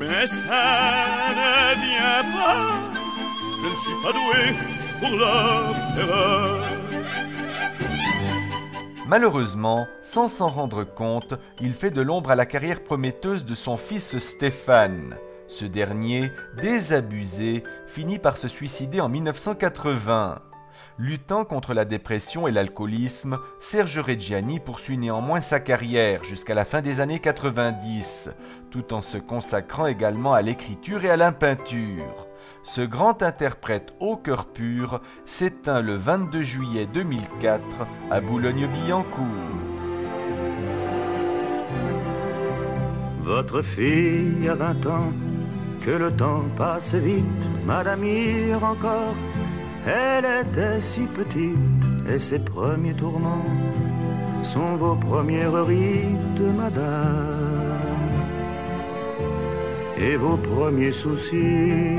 S21: mais ça ne vient pas. Je ne suis pas doué pour l'opéra.
S20: Malheureusement, sans s'en rendre compte, il fait de l'ombre à la carrière prometteuse de son fils Stéphane. Ce dernier, désabusé, finit par se suicider en 1980. Luttant contre la dépression et l'alcoolisme, Serge Reggiani poursuit néanmoins sa carrière jusqu'à la fin des années 90, tout en se consacrant également à l'écriture et à la peinture. Ce grand interprète au cœur pur s'éteint le 22 juillet 2004 à Boulogne-Billancourt.
S21: Votre fille a 20 ans, que le temps passe vite, madame encore. Elle était si petite et ses premiers tourments sont vos premières rides, madame. Et vos premiers soucis.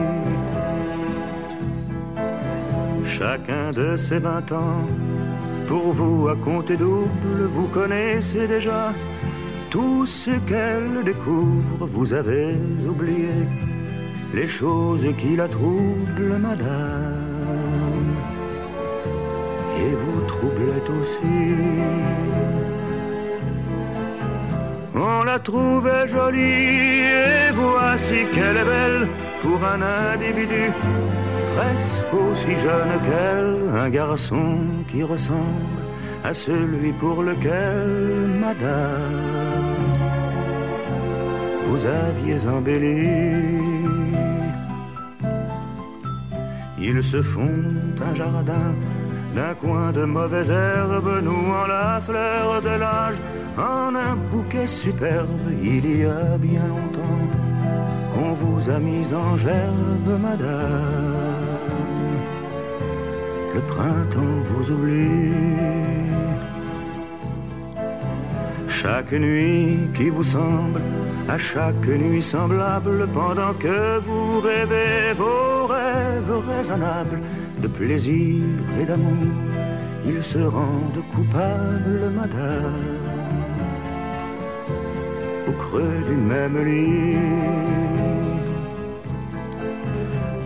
S21: Chacun de ces vingt ans, pour vous à compter double, vous connaissez déjà tout ce qu'elle découvre. Vous avez oublié les choses qui la troublent, madame. Et vous troublait aussi. On la trouvait jolie et voici qu'elle est belle pour un individu presque aussi jeune qu'elle, un garçon qui ressemble à celui pour lequel, madame, vous aviez embelli. Ils se font un jardin d'un coin de mauvaises herbes, nouant la fleur de l'âge en un bouquet superbe. Il y a bien longtemps qu'on vous a mis en gerbe, madame. Le printemps vous oublie. Chaque nuit qui vous semble, à chaque nuit semblable, pendant que vous rêvez vos rêves raisonnables de plaisir et d'amour, ils se rendent coupables, madame, au creux du même lit.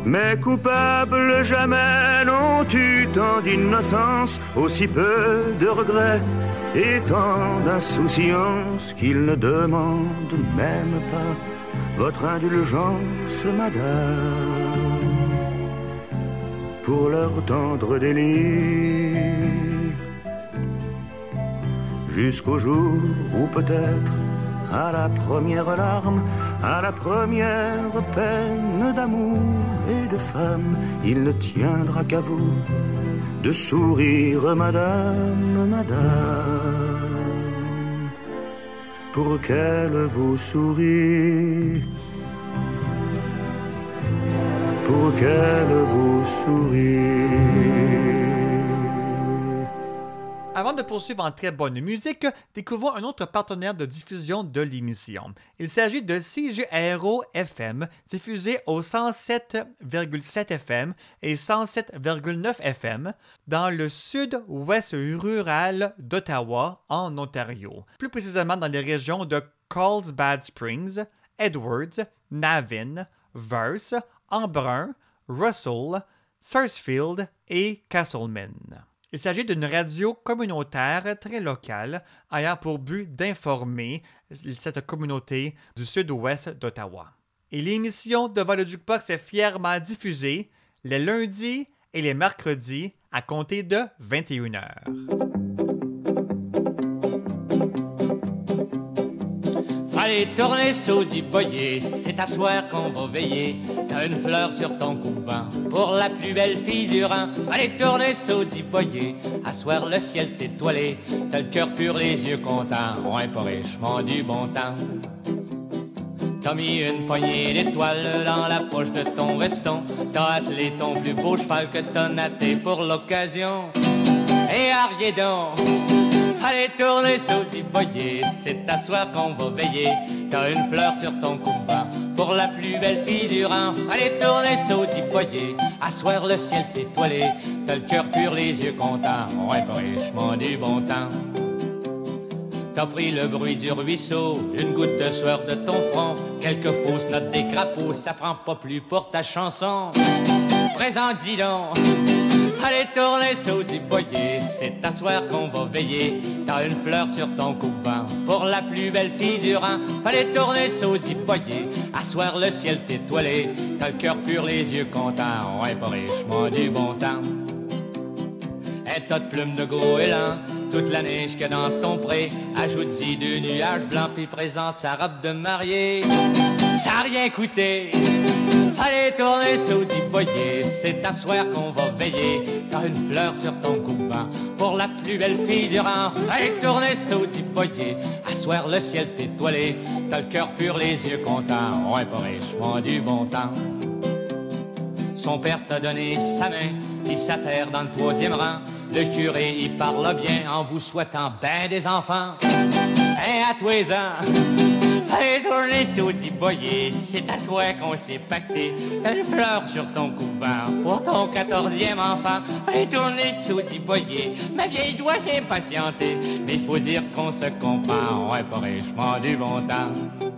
S21: Mais coupables jamais n'ont eu tant d'innocence, aussi peu de regrets et tant d'insouciance qu'ils ne demandent même pas votre indulgence, madame, pour leur tendre délit. Jusqu'au jour où peut-être, à la première larme, à la première peine d'amour et de femme, il ne tiendra qu'à vous de sourire, madame, madame, pour qu'elle vous sourie, pour qu'elle vous sourie.
S3: Avant de poursuivre en très bonne musique, découvrons un autre partenaire de diffusion de l'émission. Il s'agit de CGRO FM, diffusé au 107,7 FM et 107,9 FM dans le sud-ouest rural d'Ottawa, en Ontario. Plus précisément dans les régions de Carlsbad Springs, Edwards, Navin, Verse, Embrun, Russell, Sarsfield et Castleman. Il s'agit d'une radio communautaire très locale ayant pour but d'informer cette communauté du sud-ouest d'Ottawa. Et l'émission Devant le Jukebox est fièrement diffusée les lundis et les mercredis à compter de 21h.
S22: Allez, tourner saudi boyer, c'est à soir qu'on va veiller. T'as une fleur sur ton couvent pour la plus belle fille du Rhin. Allez, tourner saudi boyer, à soir le ciel t'est étoilé. T'as le cœur pur, les yeux contents, ouais, pas richement du bon temps. T'as mis une poignée d'étoiles dans la poche de ton veston. T'as attelé ton plus beau cheval que t'as naté pour l'occasion. Et arrière donc, allez tourner saudi boyer, c'est à soir qu'on va veiller. T'as une fleur sur ton couvent pour la plus belle fille du Rhin. Allez tourner saudi boyer, à soir le ciel étoilé. T'as le cœur pur, les yeux contents, ouais, richement du bon temps. T'as pris le bruit du ruisseau, une goutte de sueur de ton front, quelques fausses notes des crapauds, ça prend pas plus pour ta chanson. Présent, dis donc, allez tourner boyer, c'est à soir qu'on va veiller. T'as une fleur sur ton couvent pour la plus belle fille du Rhin. Allez tourner saudi boyer, à soir le ciel t'est étoilé. T'as le cœur pur, les yeux contents, ouais, pas richement du bon temps. Un tas de plumes de goéland, toute la neige que dans ton pré. Ajoute-y deux nuages blancs, puis présente sa robe de mariée. Ça rien coûté. Allez tourner saudi boyer, c'est à soir qu'on va veiller. T'as une fleur sur ton couvent pour la plus belle fille du Rhin. Allez tourner saudi boyer, à soir le ciel t'est étoilé. T'as le cœur pur, les yeux contents, ouais, pas richement du bon temps. Son père t'a donné sa main, qui s'affaire dans le troisième rang. Le curé y parle bien en vous souhaitant ben des enfants. Et à tous les ans, allez tourner tout boyer, c'est à souhait qu'on s'est pacté. Une fleur sur ton couvent pour ton quatorzième enfant. Allez tourner sous dit boyer, ma vieille doit s'impatienter. Mais faut dire qu'on se comprend, ouais, pas richement du bon temps.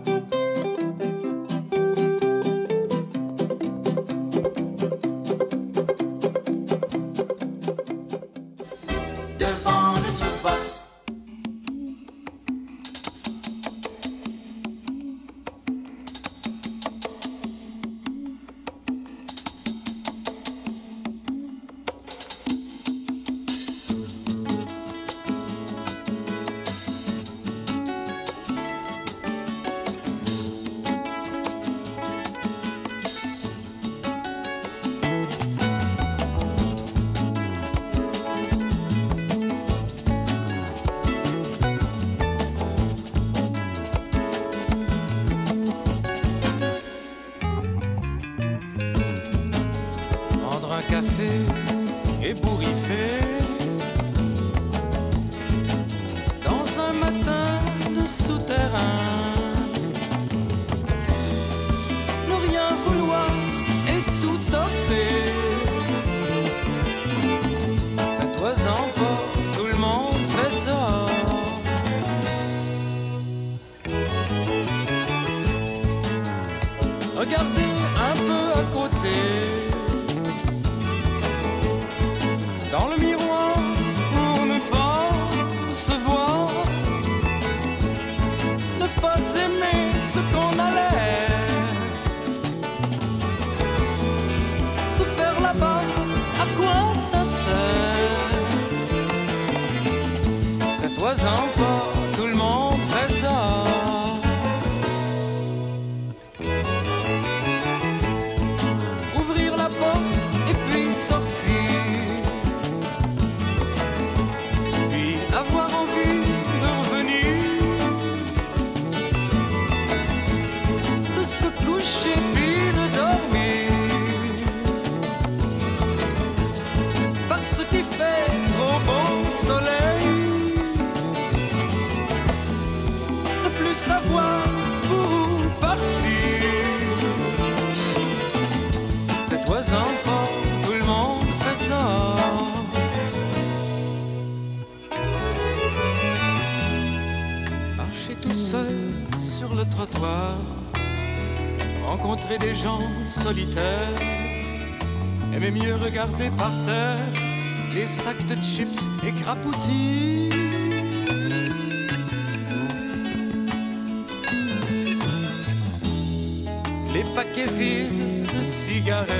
S23: Les paquets vides de cigarettes,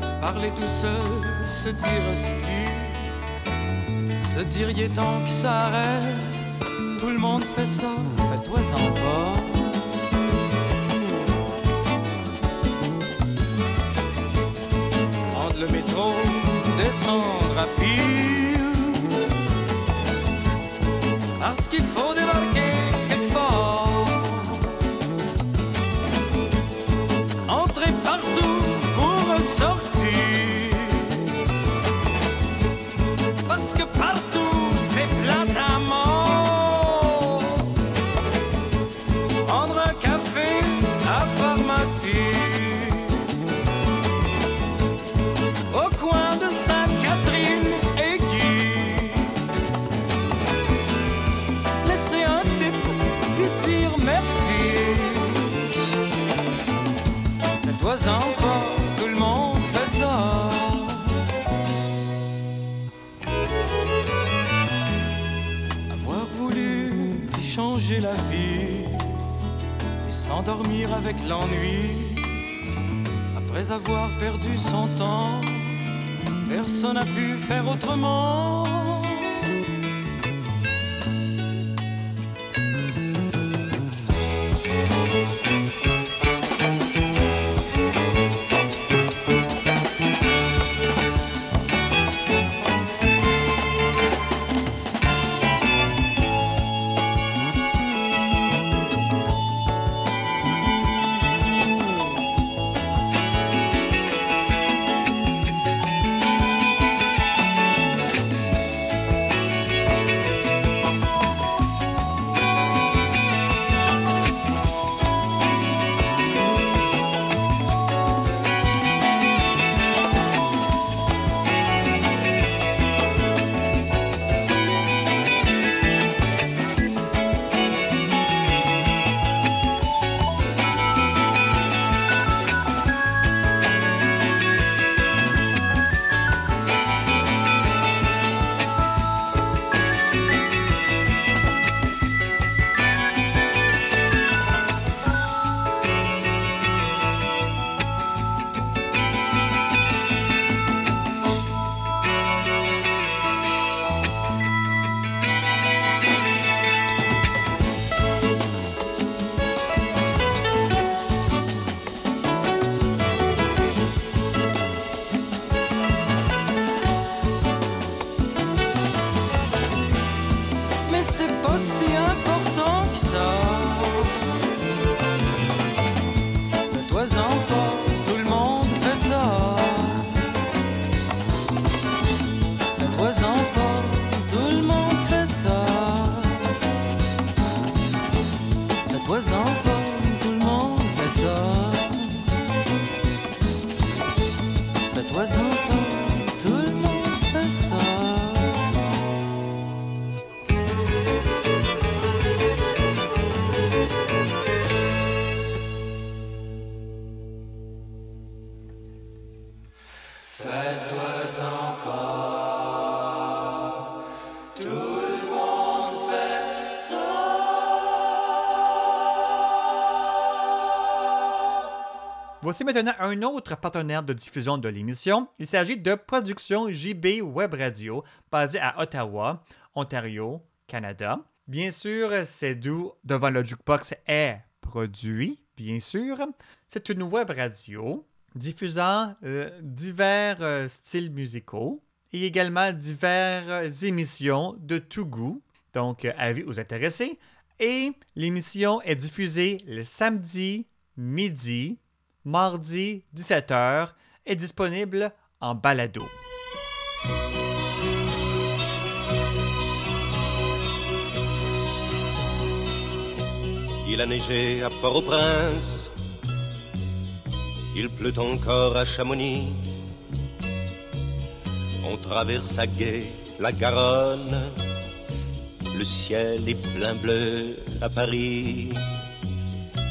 S23: se parler tout seul, se dire hostie, se dire y que ça arrête. Tout le monde fait ça, fais-toi-en pas. Prendre le métro, descendre à pile. Parce qu'il faut débarquer pour et s'endormir avec l'ennui. Après avoir perdu son temps, personne n'a pu faire autrement.
S3: Voici maintenant un autre partenaire de diffusion de l'émission. Il s'agit de Production JB Web Radio, basée à Ottawa, Ontario, Canada. Bien sûr, c'est d'où Devant le Jukebox est produit, bien sûr. C'est une web radio diffusant euh, divers euh, styles musicaux et également diverses émissions de tout goût. Donc, euh, avis aux intéressés. Et l'émission est diffusée le samedi midi, mardi 17h, est disponible en balado.
S24: Il a neigé à Port-au-Prince. Il pleut encore à Chamonix. On traverse à gué la Garonne. Le ciel est plein bleu à Paris.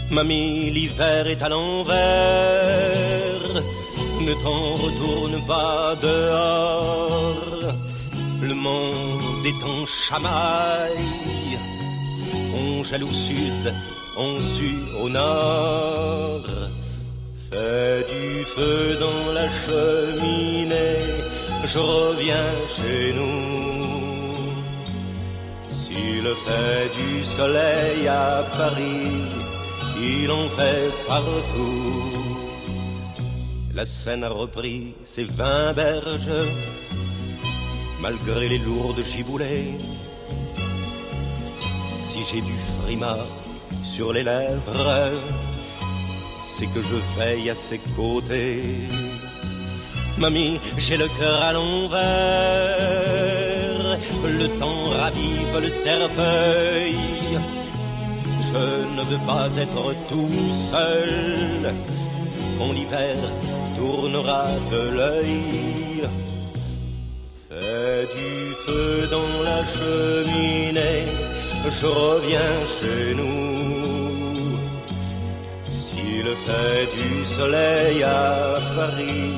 S24: Mamie, l'hiver est à l'envers. Ne t'en retourne pas dehors. Le monde est en chamaille. On jaloux sud, on sue au nord. Fais du feu dans la cheminée, je reviens chez nous. S'il fait du soleil à Paris, il en fait partout. La Seine a repris ses vingt berges, malgré les lourdes giboulées. Si j'ai du frima sur les lèvres, c'est que je veille à ses côtés. Mamie, j'ai le cœur à l'envers, le temps ravive le cerfeuil. Je ne veux pas être tout seul quand l'hiver tournera de l'œil. Fais du feu dans la cheminée, je reviens chez nous. S'il fait du soleil à Paris,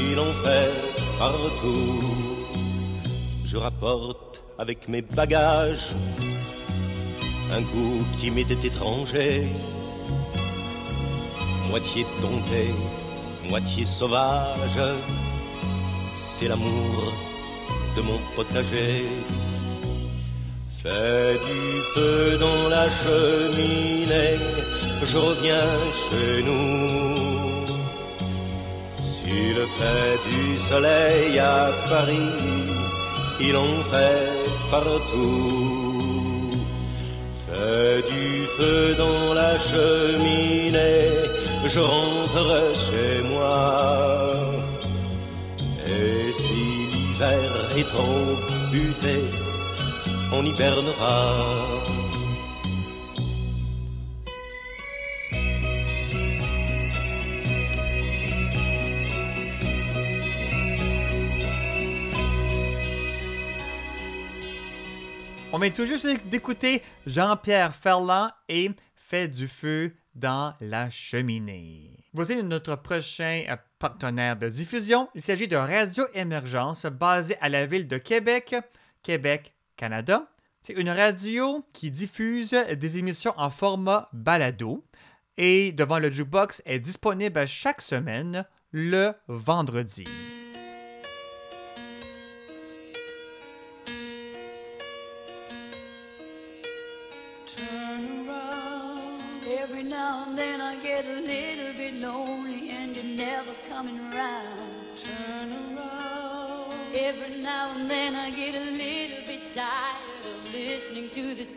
S24: il en fait partout. Je rapporte avec mes bagages un goût qui m'était étranger, moitié dompté, moitié sauvage. C'est l'amour de mon potager. Fais du feu dans la cheminée, je reviens chez nous. S'il fait du soleil à Paris, il en fait partout. Fais du feu dans la cheminée, je rentre chez moi. Et si l'hiver est trop buté, on hibernera.
S3: On vient tout juste d'écouter Jean-Pierre Ferland et Fait du feu dans la cheminée. Voici notre prochain euh, partenaire de diffusion. Il s'agit de Radio Émergence basée à la ville de Québec, Québec, Canada. C'est une radio qui diffuse des émissions en format balado et devant le jukebox est disponible chaque semaine le vendredi.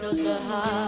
S10: Of the heart.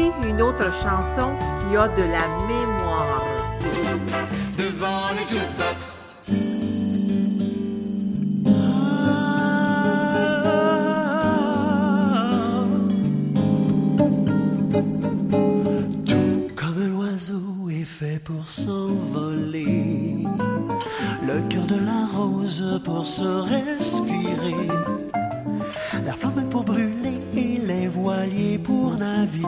S11: Voici une autre chanson qui a de la mémoire.
S2: Devant le jukebox.
S25: Comme l'oiseau est fait pour s'envoler, le cœur de la rose pour se respirer,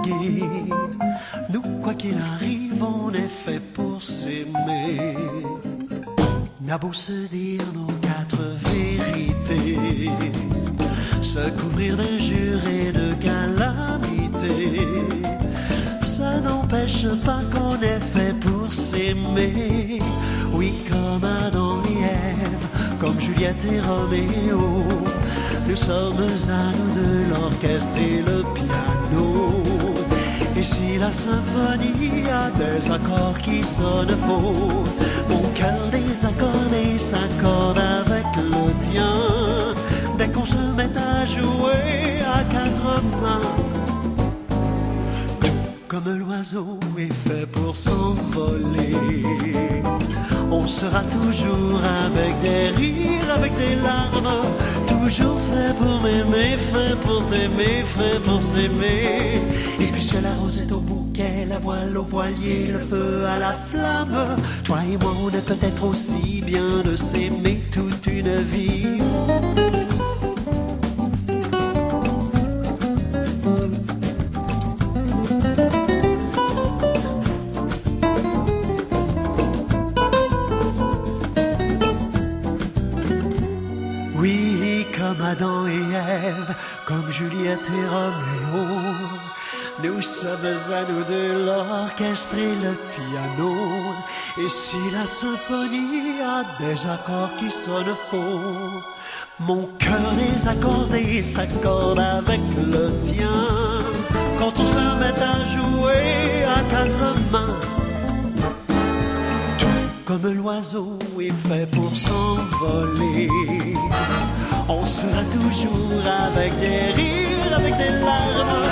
S25: Nous, quoi qu'il arrive, on est fait pour s'aimer. N'a beau se dire nos quatre vérités, se couvrir d'injures et de calamités. Ça n'empêche pas qu'on est fait pour s'aimer. Oui, comme Adam et Ève, comme Juliette et Roméo. Nous sommes à nous de l'orchestre et le piano. La symphonie a des accords qui sonnent faux, mon cœur désaccordé s'accorde avec le tien. Dès qu'on se met à jouer à quatre mains, comme l'oiseau est fait pour s'envoler. On sera toujours avec des rires, avec des larmes, toujours fait pour m'aimer, fait pour t'aimer, fait pour s'aimer. La rosette au bouquet, la voile au voilier, le feu à la flamme. Toi et moi, on est peut-être aussi bien de s'aimer toute une vie. Oui, comme Adam et Ève, comme Juliette et Roméo nous sommes à nous deux l'orchestre et le piano. Et si la symphonie a des accords qui sonnent faux, mon cœur désaccordé s'accorde avec le tien. Quand on se met à jouer à quatre mains, comme l'oiseau est fait pour s'envoler. On sera toujours avec des rires, avec des larmes,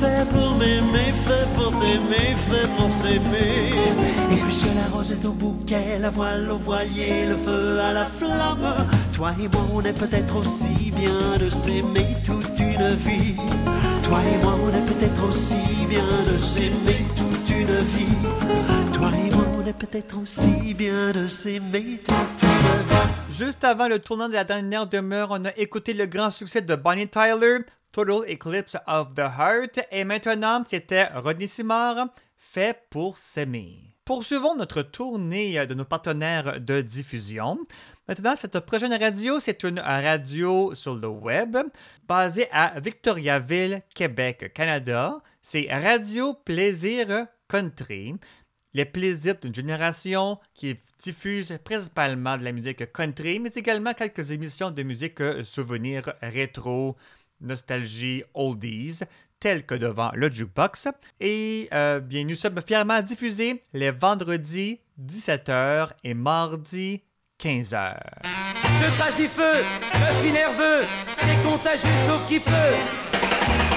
S25: fait pour m'aimer, fait pour t'aimer, fait pour s'aimer. Et puisque la rose est au bouquet, la voile au voilier, le feu à la flamme, toi et moi on est peut-être aussi bien de s'aimer toute une vie. Toi et moi on est peut-être aussi bien de s'aimer toute une vie. Toi et moi on est peut-être aussi bien de s'aimer toute une vie.
S3: Juste avant le tournant de la dernière demeure, on a écouté le grand succès de Bonnie Tyler, Total Eclipse of the Heart, et maintenant c'était Rodney Simard, Fait pour s'aimer. Poursuivons notre tournée de nos partenaires de diffusion. Maintenant, cette prochaine radio, c'est une radio sur le web basée à Victoriaville, Québec, Canada. C'est Radio Plaisir Country les plaisirs d'une génération qui diffuse principalement de la musique country, mais également quelques émissions de musique souvenirs rétro, nostalgie, oldies, telles que devant le jukebox. Et euh, bien, nous sommes fièrement diffusés les vendredis 17h et mardi 15h.
S26: Je crache du feu, je suis nerveux, c'est contagieux sauf qui peut.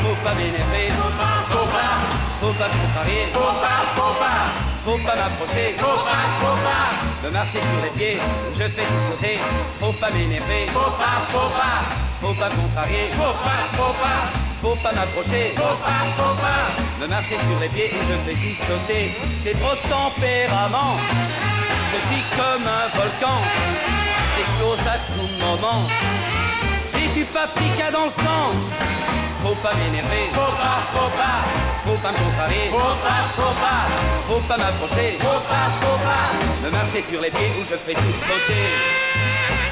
S26: Faut pas m'énerver, faut pas, faut pas, faut pas me contrarier, faut pas, faut pas, faut pas m'approcher, faut pas, faut pas, me marcher sur les pieds, je fais tout sauter, faut pas m'énerver, faut pas, faut pas, faut pas me contrarier, faut pas, faut pas, faut pas m'approcher, faut pas, faut pas, me marcher sur les pieds, je fais tout sauter, j'ai trop de tempérament, je suis comme un volcan, j'explose à tout moment. J'ai du paprika dans le sang. Faut pas m'énerver. Faut pas, faut pas. Faut pas me contrarier. Faut pas, faut pas. Faut pas m'approcher. Faut pas, faut pas. Me marcher sur les pieds où je fais tout sauter.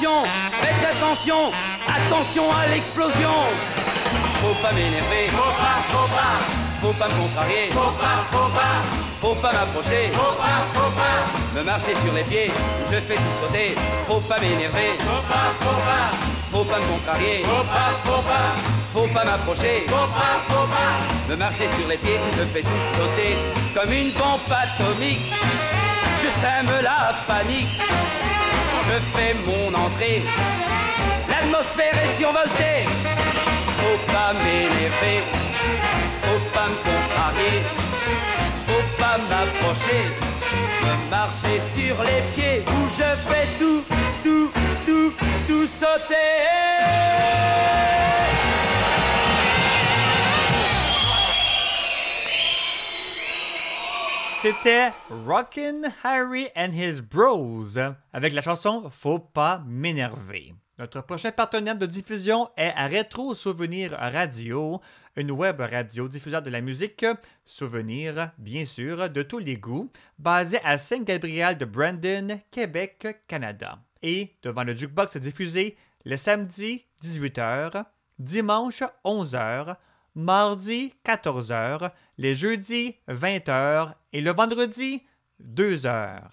S26: Attention, faites attention, attention à l'explosion. Faut pas m'énerver, faut pas, faut pas, faut pas me contrarier, faut pas, faut pas, faut pas m'approcher, faut pas, faut pas, me marcher sur les pieds, je fais tout sauter, faut pas m'énerver, faut pas, faut pas, faut pas me contrarier, faut pas, faut pas, faut pas m'approcher, faut pas, faut pas, me marcher sur les pieds, je fais tout sauter, comme une bombe atomique, je sème la panique je fais mon entrée. L'atmosphère est survoltée. Faut pas m'énerver, faut pas me contrarier, faut pas m'approcher. Je marcher sur les pieds où je fais tout, tout, tout, tout sauter.
S3: C'était Rockin' Harry and His Bros avec la chanson Faut pas m'énerver. Notre prochain partenaire de diffusion est Rétro Souvenir Radio, une web radio diffuseur de la musique souvenir, bien sûr, de tous les goûts, basée à Saint-Gabriel de Brandon, Québec, Canada. Et devant le jukebox diffusé le samedi 18h, dimanche 11h, mardi 14h, les jeudis 20h et le vendredi 2h.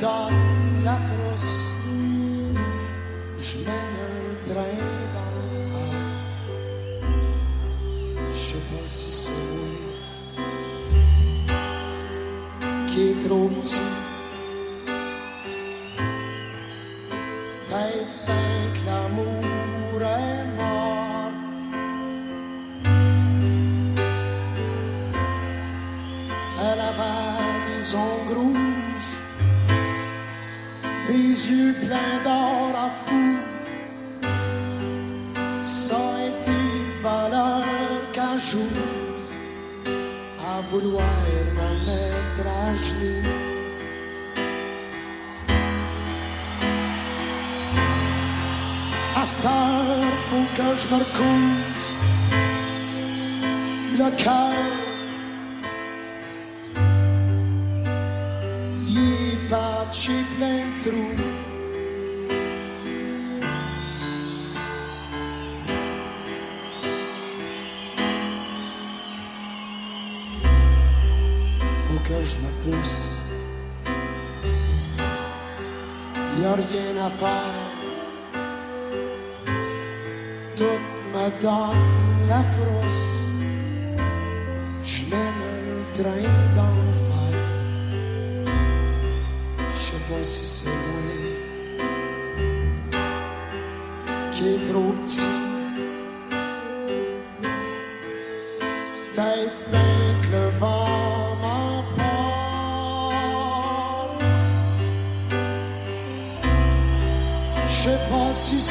S27: Donne la frousse. Je mène un train d'enfer. Je sais pas si c'est moi qui est trop petit. Yeux pleins d'or à fou. A été valeur qu'à chose à vouloir me mettre à genoux. Faut que je me le cœur. Est plein. Faut que je me pousse. Y a rien à faire. Tout me donne la frousse. Je mène un train d'enfer.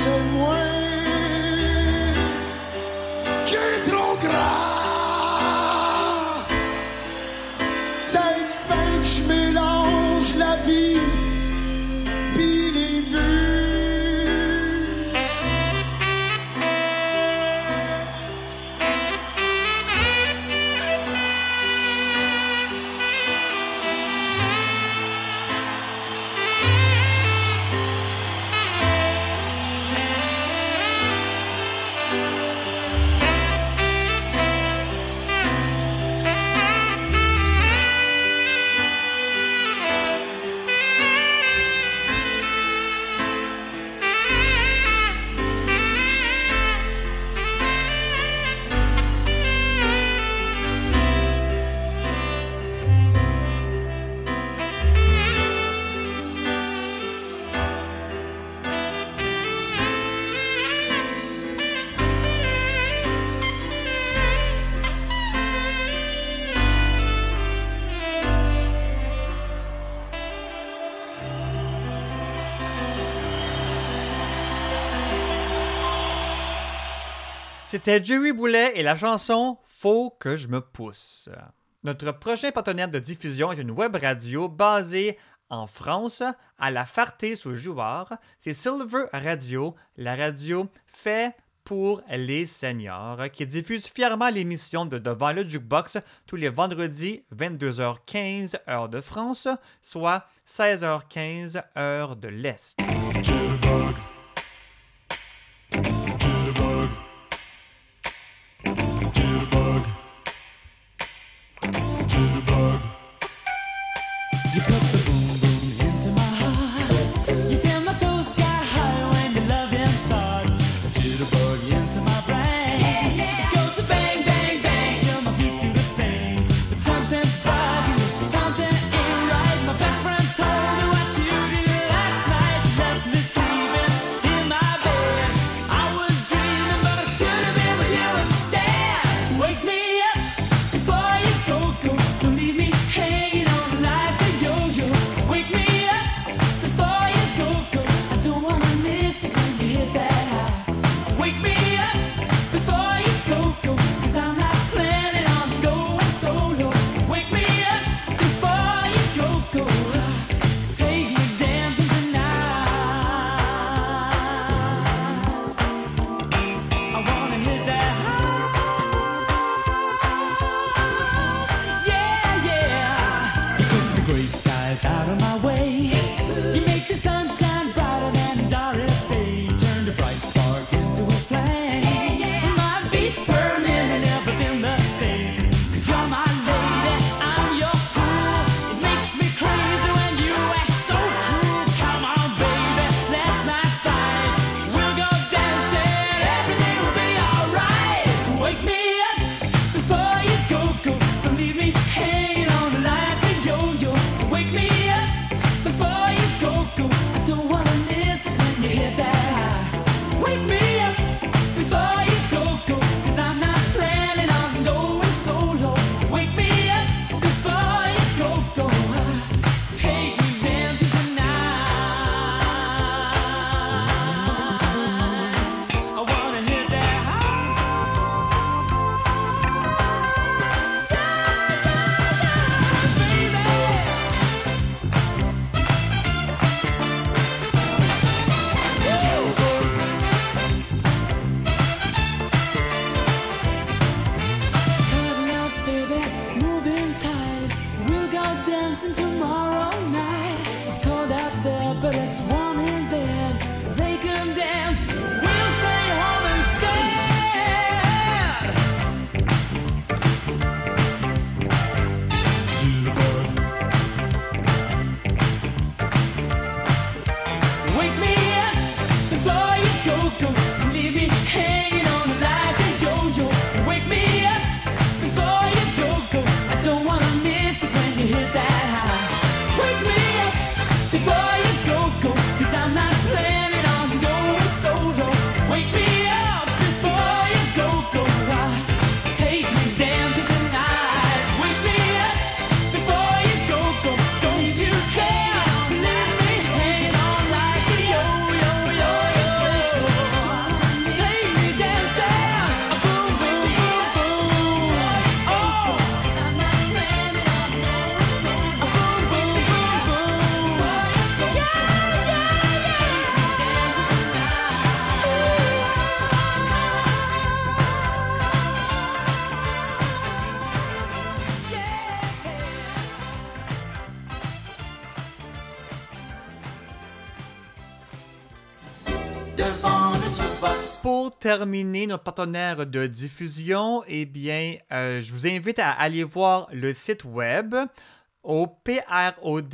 S27: Pas
S3: C'était Jerry Boulet et la chanson Faut que je me pousse. Notre prochain partenaire de diffusion est une web radio basée en France, à la Farté sous Jouard. C'est Silver Radio, la radio fait pour les seniors, qui diffuse fièrement l'émission de Devant le Jukebox tous les vendredis 22h15 heure de France, soit 16h15 heure de l'Est. Pour terminer notre partenaire de diffusion, eh bien, euh, je vous invite à aller voir le site web au prodjb.com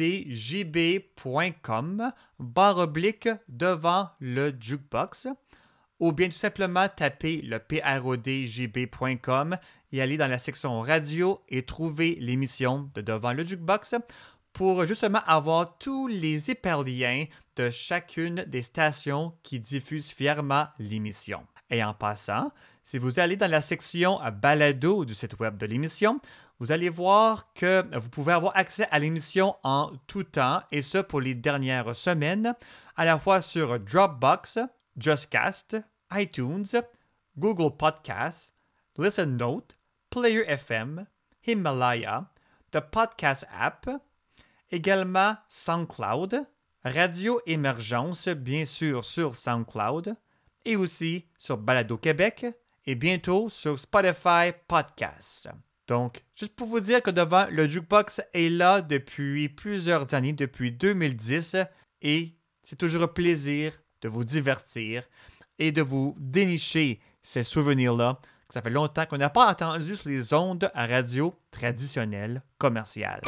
S3: barre oblique devant le jukebox ou bien tout simplement taper le prodjb.com et aller dans la section radio et trouver l'émission de devant le jukebox pour justement avoir tous les hyperliens de chacune des stations qui diffusent fièrement l'émission. Et en passant, si vous allez dans la section balado du site web de l'émission, vous allez voir que vous pouvez avoir accès à l'émission en tout temps, et ce pour les dernières semaines, à la fois sur Dropbox, JustCast, iTunes, Google Podcasts, Listen Note, Player FM, Himalaya, The Podcast App, également SoundCloud, Radio Émergence, bien sûr sur SoundCloud, et aussi sur Balado Québec, et bientôt sur Spotify Podcast. Donc, juste pour vous dire que devant le jukebox est là depuis plusieurs années, depuis 2010, et c'est toujours un plaisir de vous divertir et de vous dénicher ces souvenirs-là ça fait longtemps qu'on n'a pas entendu sur les ondes à radio traditionnelles commerciales.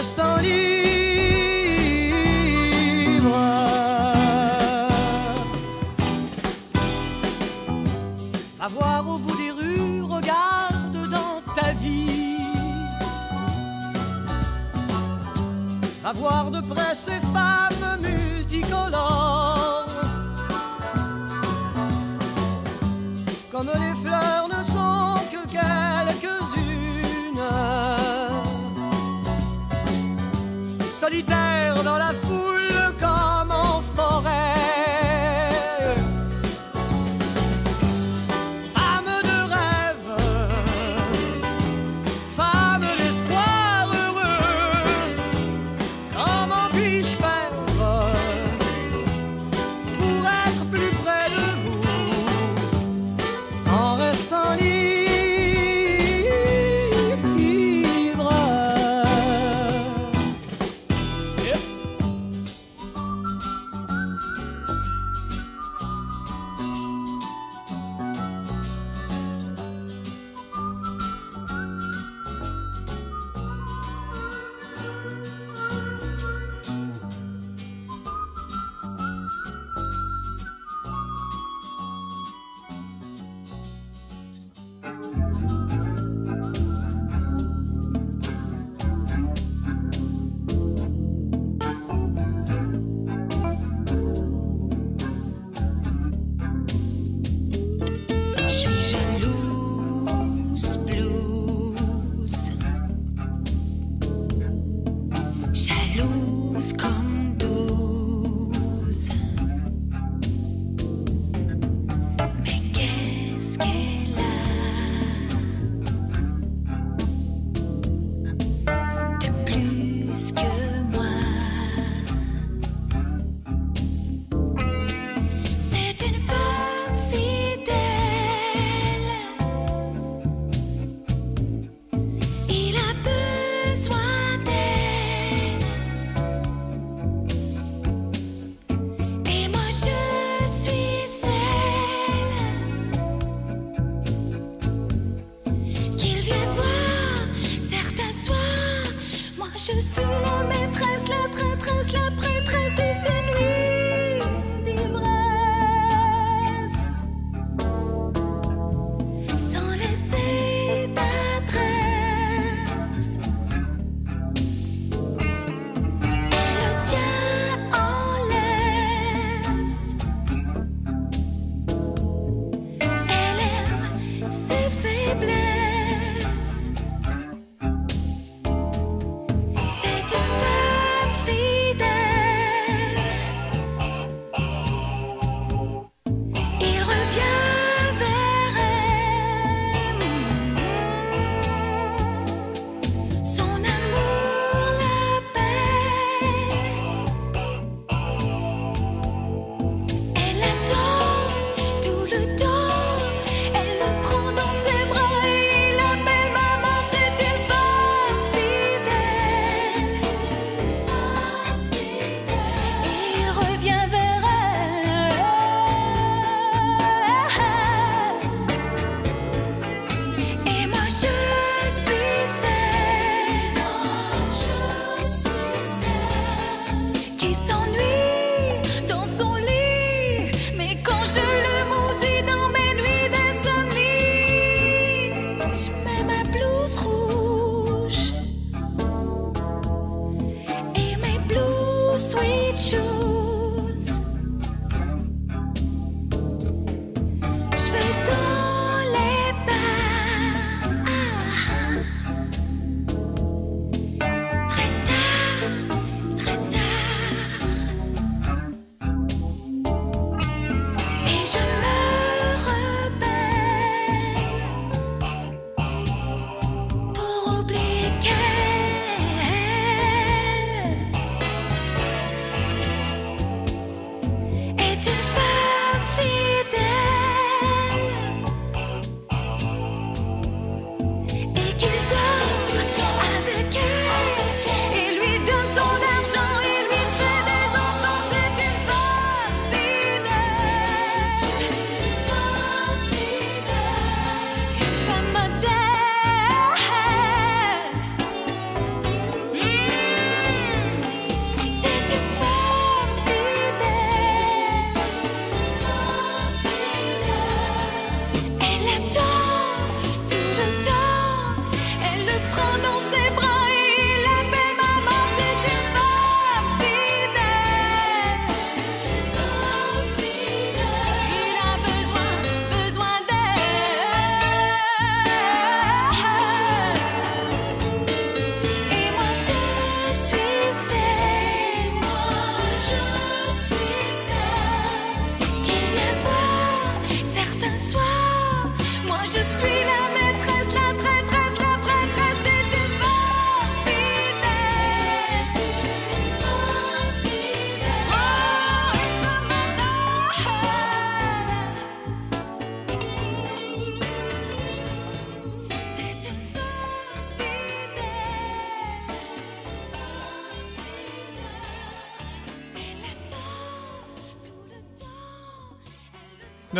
S28: l'instant. Va voir au bout des rues, regarde dans ta vie. Va voir de près ces femmes solitaire dans la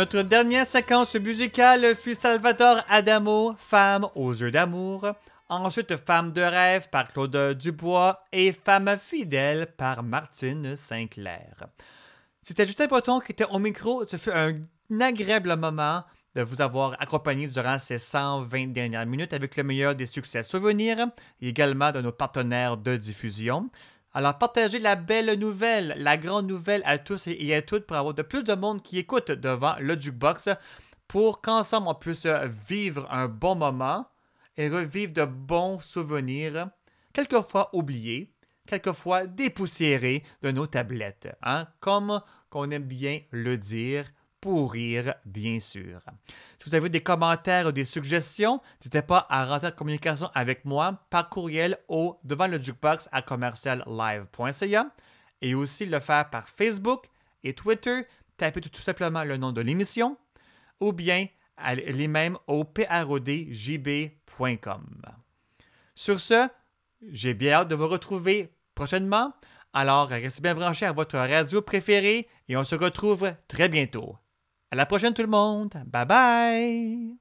S3: Notre dernière séquence musicale fut Salvatore Adamo, Femme aux yeux d'amour. Ensuite, Femme de rêve par Claude Dubois et Femme fidèle par Martine Sinclair. C'était Justin Breton qui était au micro. Ce fut un agréable moment de vous avoir accompagné durant ces 120 dernières minutes avec le meilleur des succès souvenirs et également de nos partenaires de diffusion. Alors, partagez la belle nouvelle, la grande nouvelle à tous et à toutes pour avoir de plus de monde qui écoute devant le jukebox pour qu'ensemble on puisse vivre un bon moment et revivre de bons souvenirs, quelquefois oubliés, quelquefois dépoussiérés de nos tablettes, hein, comme qu'on aime bien le dire pour rire, bien sûr. Si vous avez des commentaires ou des suggestions, n'hésitez pas à rentrer en communication avec moi par courriel au devant le jukebox à commerciallive.ca et aussi le faire par Facebook et Twitter. Tapez tout simplement le nom de l'émission ou bien allez même au prodjb.com. Sur ce, j'ai bien hâte de vous retrouver prochainement. Alors, restez bien branchés à votre radio préférée et on se retrouve très bientôt. À la prochaine tout le monde. Bye bye.